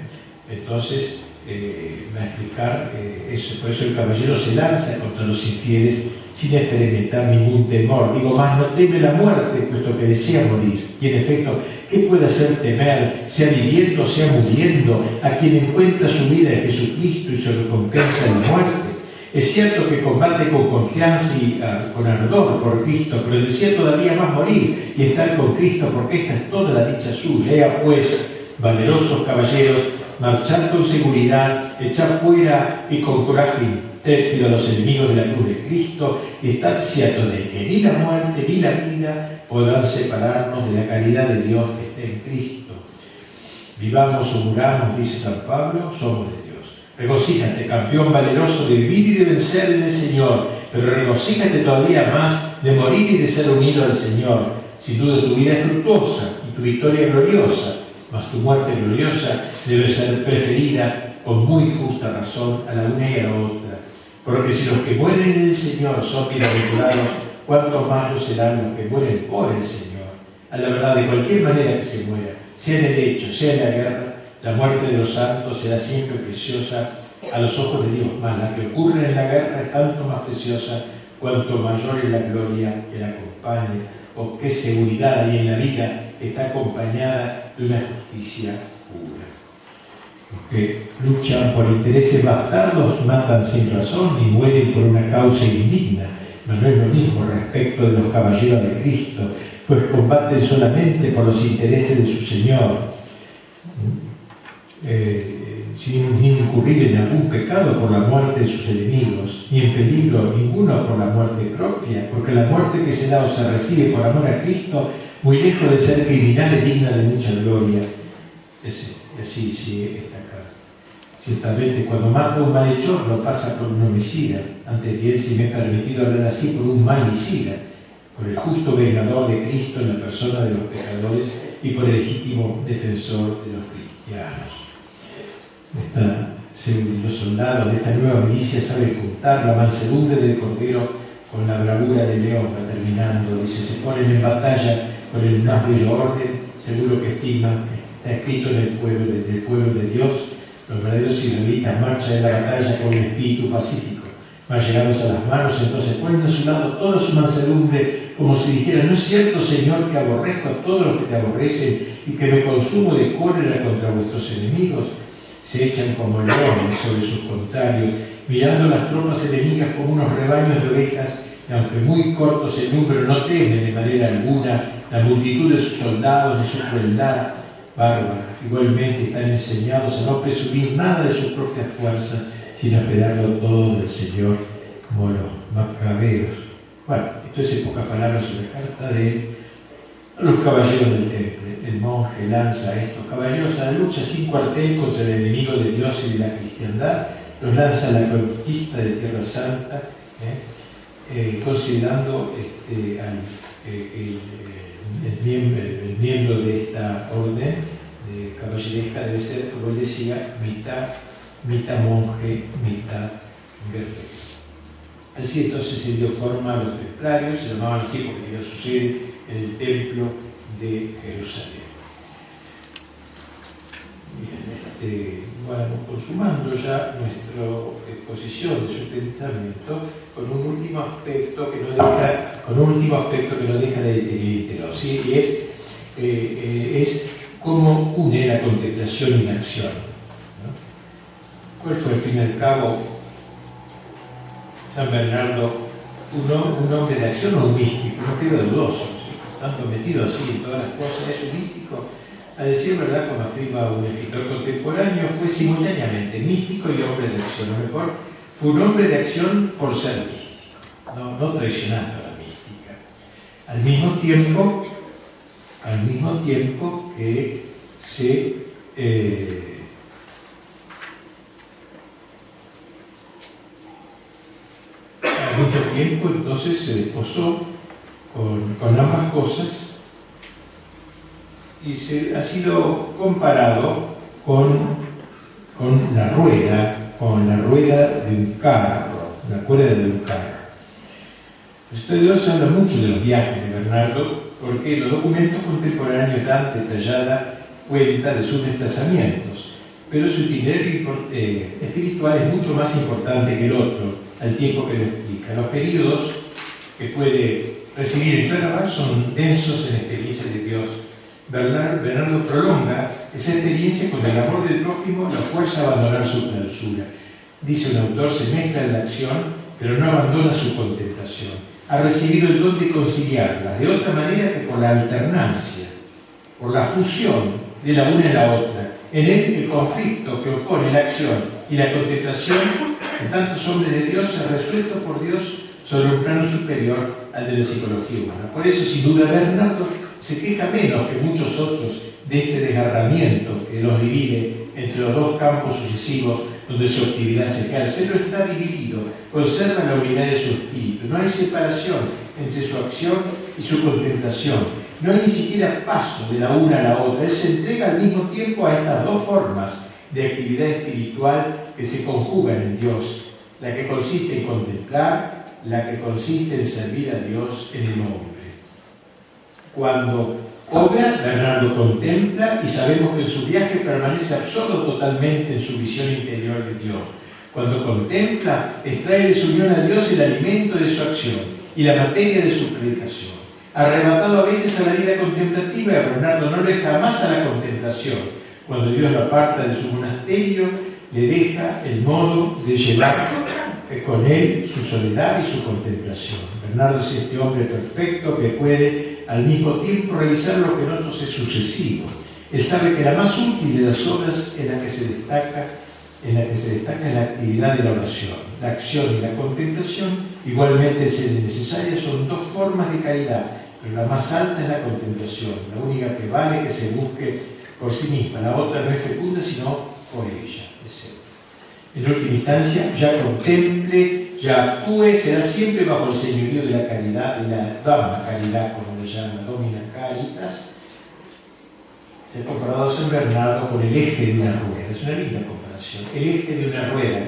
Entonces, eh, va a explicar eh, eso. Por eso el caballero se lanza contra los infieles sin experimentar ningún temor. Digo, más no teme la muerte, puesto que desea morir. Y en efecto, ¿qué puede hacer temer, sea viviendo, sea muriendo, a quien encuentra su vida en Jesucristo y se recompensa en la muerte? Es cierto que combate con confianza y ah, con ardor por Cristo, pero desea todavía más morir y estar con Cristo porque esta es toda la dicha suya. Ea pues, valerosos caballeros, marchar con seguridad, echar fuera y con coraje intrépido a los enemigos de la cruz de Cristo estar cierto de que ni la muerte ni la vida podrán separarnos de la caridad de Dios que está en Cristo. Vivamos o muramos, dice San Pablo, somos de Dios. Regocíjate, campeón valeroso de vivir y de vencer en el Señor, pero regocíjate todavía más de morir y de ser unido al Señor. Sin duda tu vida es fructuosa y tu victoria gloriosa mas tu muerte gloriosa debe ser preferida con muy justa razón a la una y a la otra. Porque si los que mueren en el Señor son bienaventurados, cuánto más lo serán los que mueren por el Señor. A la verdad, de cualquier manera que se muera, sea en el hecho, sea en la guerra, la muerte de los santos será siempre preciosa a los ojos de Dios, mas la que ocurre en la guerra es tanto más preciosa cuanto mayor es la gloria que la acompaña, o qué seguridad hay en la vida está acompañada de una justicia pura. Los que luchan por intereses bastardos matan sin razón y mueren por una causa indigna, no es lo mismo respecto de los caballeros de Cristo, pues combaten solamente por los intereses de su Señor, eh, sin, sin, incurrir en algún pecado por la muerte de sus enemigos, ni en peligro ninguno por la muerte propia, porque la muerte que se da o se recibe por amor a Cristo muy lejos de ser criminal, es digna de mucha gloria. Es, así, sí, está acá. Ciertamente, cuando mata un malhechor, lo pasa por un homicida. Antes bien, si me he permitido hablar así, por un malicida, por el justo vengador de Cristo en la persona de los pecadores y por el legítimo defensor de los cristianos. los soldados de esta nueva milicia saben juntar la mansedumbre del cordero con la bravura del león, va terminando, dice, se ponen en batalla con el más bello orden, seguro que estiman, está escrito en el pueblo, del pueblo de Dios, los verdaderos israelitas marchan en la batalla con el espíritu pacífico, más llegados a las manos, entonces ponen a su lado toda su mansedumbre, como si dijera, no es cierto, Señor, que aborrezco a todos los que te aborrecen y que me consumo de cólera contra vuestros enemigos. Se echan como leones sobre sus contrarios, mirando las tropas enemigas como unos rebaños de ovejas, aunque muy cortos en número, no temen de manera alguna la multitud de sus soldados, de su crueldad bárbara. Igualmente están enseñados a no presumir nada de sus propias fuerzas, sino esperarlo todo del Señor como los macabeos. Bueno, esto es en pocas palabras una carta de los caballeros del temple. El monje lanza a estos caballeros a la lucha sin cuartel contra el enemigo de Dios y de la cristiandad, los lanza a la conquista de Tierra Santa, ¿eh? Eh, considerando este, al, eh, el miembro, de esta orden de caballeresca debe ser, como decía, mitad, mitad monje, mitad guerrero. Así entonces se dio forma a los templarios, se llamaban así porque dio su sede en el templo de Jerusalén. Bien, este, vamos consumando ya nuestra exposición de su pensamiento con un último aspecto que no deja con un último aspecto que no deja de tener interés, ¿sí? y es, eh, eh, es cómo une la contemplación y la acción. ¿Cuál fue al fin y al cabo San Bernardo un, hombre de acción o un místico? No queda dudoso, tanto metido así en todas las cosas, es un místico. A decir verdad, como afirma un escritor contemporáneo, fue simultáneamente místico y hombre de acción. O mejor, fue un hombre de acción por ser místico, no, no traicionando a la mística. Al mismo tiempo, al mismo tiempo que se eh, al mismo tiempo entonces se desposó con, con ambas cosas y se ha sido comparado con, con la rueda, con la rueda de un carro, la rueda de un carro. Ustedes habla mucho de los viajes de Bernardo porque los documentos contemporáneos dan detallada cuenta de sus desplazamientos, pero su itinerario eh, espiritual es mucho más importante que el otro, al tiempo que lo explica. Los periodos que puede recibir en Claraval son densos en experiencias de Dios Bernardo prolonga esa experiencia con el amor del prójimo, la fuerza a abandonar su clausura. Dice un autor, se mezcla en la acción, pero no abandona su contemplación. Ha recibido el don de conciliarla, de otra manera que por la alternancia, por la fusión de la una en la otra. En él el conflicto que opone la acción y la contemplación de tantos hombres de Dios ha resuelto por Dios sobre un plano superior al de la psicología humana. Por eso, sin duda, Bernardo se queja menos que muchos otros de este desgarramiento que los divide entre los dos campos sucesivos donde su actividad se ejerce. No está dividido, conserva la unidad de su espíritu. No hay separación entre su acción y su contemplación. No hay ni siquiera paso de la una a la otra. Él se entrega al mismo tiempo a estas dos formas de actividad espiritual que se conjugan en Dios. La que consiste en contemplar, la que consiste en servir a Dios en el hombre. Cuando obra, Bernardo contempla y sabemos que en su viaje permanece absorto totalmente en su visión interior de Dios. Cuando contempla, extrae de su unión a Dios el alimento de su acción y la materia de su predicación. Arrebatado a veces a la vida contemplativa, Bernardo no deja jamás a la contemplación. Cuando Dios lo aparta de su monasterio, le deja el modo de llevar con él su soledad y su contemplación. Bernardo es este hombre perfecto que puede al mismo tiempo realizar lo que en otros es sucesivo. Él sabe que la más útil de las obras es la que se destaca en la que se destaca la actividad de la oración. La acción y la contemplación, igualmente es necesarias, son dos formas de caridad, pero la más alta es la contemplación, la única que vale que se busque por sí misma. La otra no es fecunda, sino por ella. En última instancia, ya contemple, ya actúe, será siempre bajo el señorío de la caridad, de la dama caridad, como le llama Domina Caritas. Se ha comparado a San Bernardo con el eje de una rueda. Es una linda comparación. El eje de una rueda.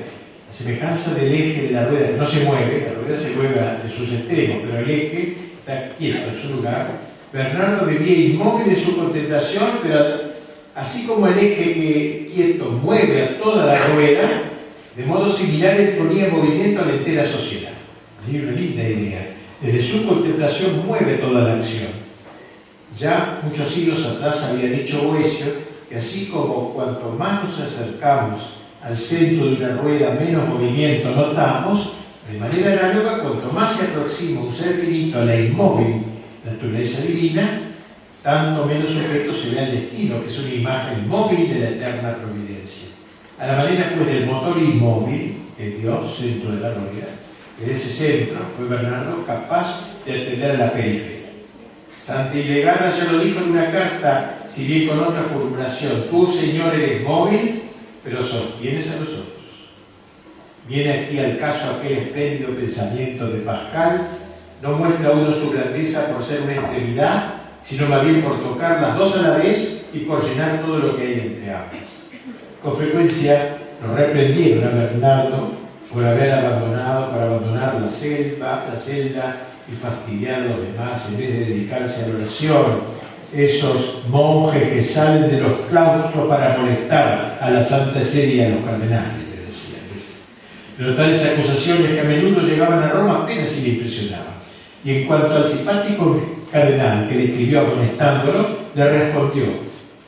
La semejanza del eje de la rueda, no se mueve, la rueda se mueve de sus extremos, pero el eje está quieto en su lugar. Bernardo vivía inmóvil en su contemplación, pero así como el eje que quieto mueve a toda la rueda, de modo similar, él ponía en movimiento a la entera sociedad. ¿Sí? Una linda idea. Desde su contemplación mueve toda la acción. Ya muchos siglos atrás había dicho Boesio que así como cuanto más nos acercamos al centro de una rueda, menos movimiento notamos, de manera análoga, cuanto más se aproxima un ser finito a la inmóvil naturaleza divina, tanto menos sujeto se ve al destino, que es una imagen móvil de la eterna providencia. A la manera pues del motor inmóvil, es Dios, centro de la rueda, de ese centro fue Bernardo capaz de atender a la periferia. Santa Ilegana ya lo dijo en una carta, si bien con otra formulación, tú Señor eres móvil, pero sostienes a los otros. Viene aquí al caso aquel espléndido pensamiento de Pascal, no muestra uno su grandeza por ser una extremidad, sino más bien por tocar las dos a la vez y por llenar todo lo que hay entre ambas. Con frecuencia lo reprendieron a Bernardo por haber abandonado, para abandonar la selva, la celda y fastidiar a los demás en vez de dedicarse a la oración. Esos monjes que salen de los claustros para molestar a la Santa Sede y a los cardenales, le decían. Pero tales acusaciones que a menudo llegaban a Roma apenas y le impresionaban. y en cuanto al simpático cardenal que describió amonestándolo, le respondió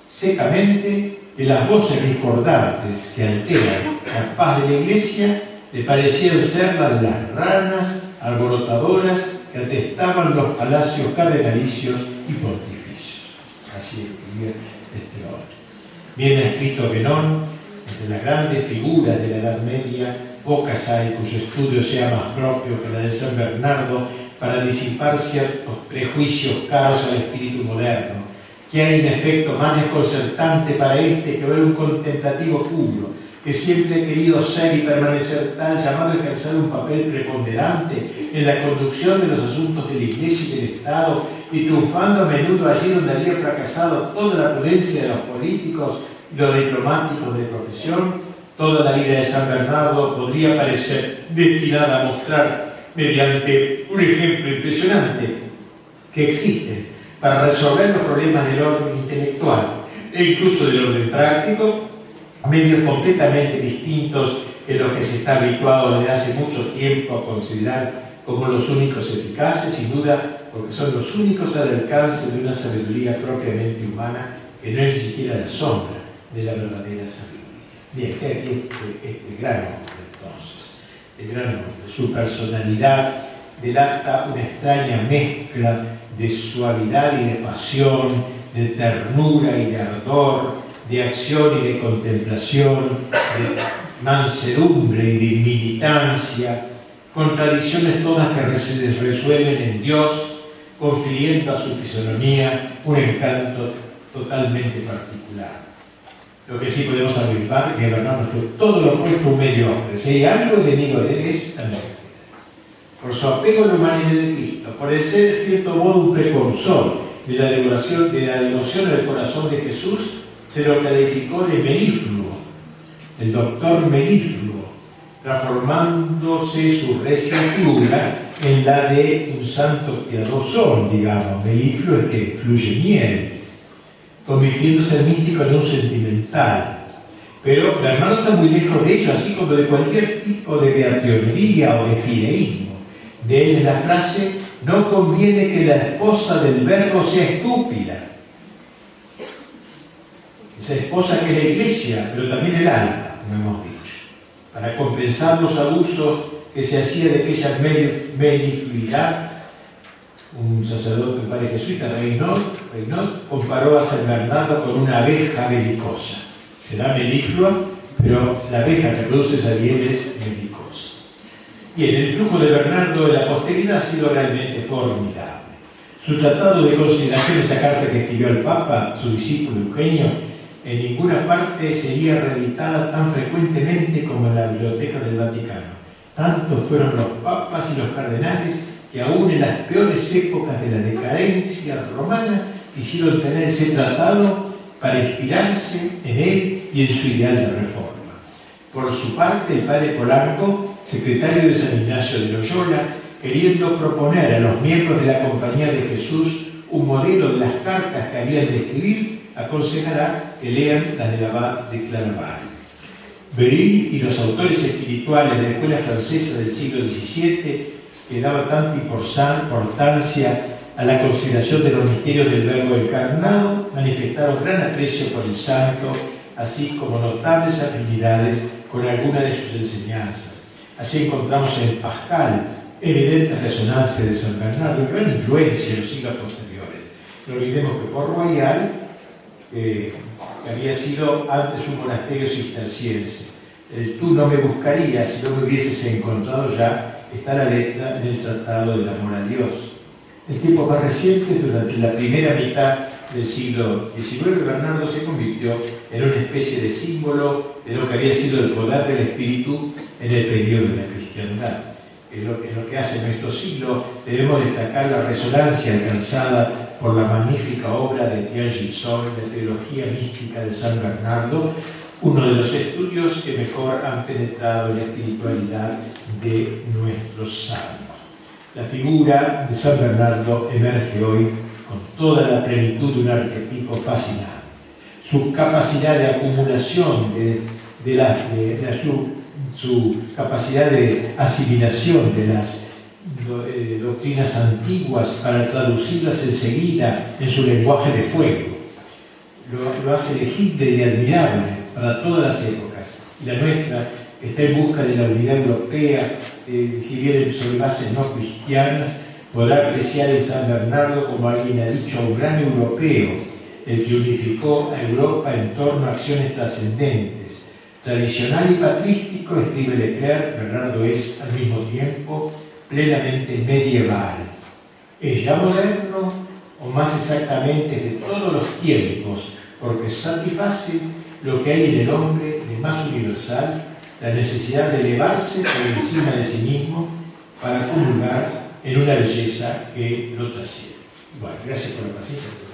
secamente que las voces discordantes que alteran la paz de la iglesia le parecían ser las de las ranas alborotadoras que atestaban los palacios cardenalicios y pontificios. Así escribía este hombre. Bien ha escrito Benón, entre las grandes figuras de la Edad Media, pocas hay cuyo estudio sea más propio que la de San Bernardo para disipar ciertos prejuicios caros al espíritu moderno, que hay un efecto más desconcertante para este que ver un contemplativo puro, que siempre ha querido ser y permanecer tal, llamado a ejercer un papel preponderante en la conducción de los asuntos de la Iglesia y del Estado, y triunfando a menudo allí donde había fracasado toda la prudencia de los políticos y los diplomáticos de profesión, toda la vida de San Bernardo podría parecer destinada a mostrar mediante un ejemplo impresionante que existe para resolver los problemas del orden intelectual e incluso del orden práctico, medios completamente distintos en los que se está habituado desde hace mucho tiempo a considerar como los únicos eficaces, sin duda, porque son los únicos al alcance de una sabiduría propiamente humana que no es ni siquiera la sombra de la verdadera sabiduría. Bien, aquí este, este gran hombre entonces, el gran hombre, su personalidad delata una extraña mezcla de suavidad y de pasión, de ternura y de ardor, de acción y de contemplación, de mansedumbre y de militancia, contradicciones todas que se resuelven en Dios, confiriendo a su fisonomía un encanto totalmente particular. Lo que sí podemos afirmar es que Bernardo fue todo lo opuesto un mediocre. Si hay algo enemigo de él es la Por su apego a la humanidad de Cristo, por el ser, de cierto modo, un precursor de la devoción, de la al corazón de Jesús, se lo calificó de melifluo, el doctor melifluo, transformándose su recia en la de un santo piadoso, digamos. Melifluo es que fluye miel, convirtiéndose el místico en un sentimental. Pero la hermano está muy lejos de ello, así como de cualquier tipo de beateonería o de fideísmo. De él es la frase, no conviene que la esposa del verbo sea estúpida, esa esposa que es la iglesia, pero también el alma, como hemos dicho, para compensar los abusos que se hacía de aquella melifluidad. Un sacerdote, padre jesuita, Reynaud, comparó a San Bernardo con una abeja belicosa. Será meliflua, pero la abeja que produce esa es belicosa. Bien, el flujo de Bernardo en la posteridad ha sido realmente formidable. Su tratado de consideración, esa carta que escribió al Papa, su discípulo Eugenio, en ninguna parte sería reeditada tan frecuentemente como en la Biblioteca del Vaticano. Tantos fueron los papas y los cardenales que aún en las peores épocas de la decadencia romana quisieron tener ese tratado para inspirarse en él y en su ideal de reforma. Por su parte, el padre Polanco, secretario de San Ignacio de Loyola, queriendo proponer a los miembros de la Compañía de Jesús un modelo de las cartas que habían de escribir, aconsejará que lean las de la de Claraval. Beryl y los autores espirituales de la escuela francesa del siglo XVII, que daba tanta importancia a la consideración de los misterios del Verbo encarnado, manifestaron gran aprecio por el santo, así como notables afinidades con alguna de sus enseñanzas. Así encontramos en Pascal evidente resonancia de San Bernardo gran influencia en los siglos posteriores. No olvidemos que por Royal que había sido antes un monasterio cisterciense. El tú no me buscarías si no me hubieses encontrado ya, está la letra en el Tratado del Amor a Dios. En tiempos más recientes, durante la primera mitad del siglo XIX, Bernardo se convirtió en una especie de símbolo de lo que había sido el poder del Espíritu en el periodo de la cristiandad. En lo, que hace nuestro siglo debemos destacar la resonancia alcanzada por la magnífica obra de Pierre Gilson, de Teología Mística de San Bernardo, uno de los estudios que mejor han penetrado en la espiritualidad de nuestros santos. La figura de San Bernardo emerge hoy con toda la plenitud de un arquetipo fascinante. Su capacidad de acumulación, de, su, su capacidad de asimilación de las eh, doctrinas antiguas para traducirlas enseguida en su lenguaje de fuego. Lo, hace legible y admirable para todas las épocas. Y la nuestra está en busca de la unidad europea, si bien sobre bases no cristianas, podrá apreciar en San Bernardo, como alguien ha dicho, a un gran europeo, el que unificó a Europa en torno a acciones trascendentes. Tradicional y patrístico, escribe Leclerc, Bernardo es al mismo tiempo plenamente medieval. Es ya moderno, o más exactamente de todos los tiempos, porque satisface lo que hay en el hombre de más universal, la necesidad de elevarse por encima de sí mismo para culminar en una belleza que lo trasciende. Bueno, gracias por la paciencia.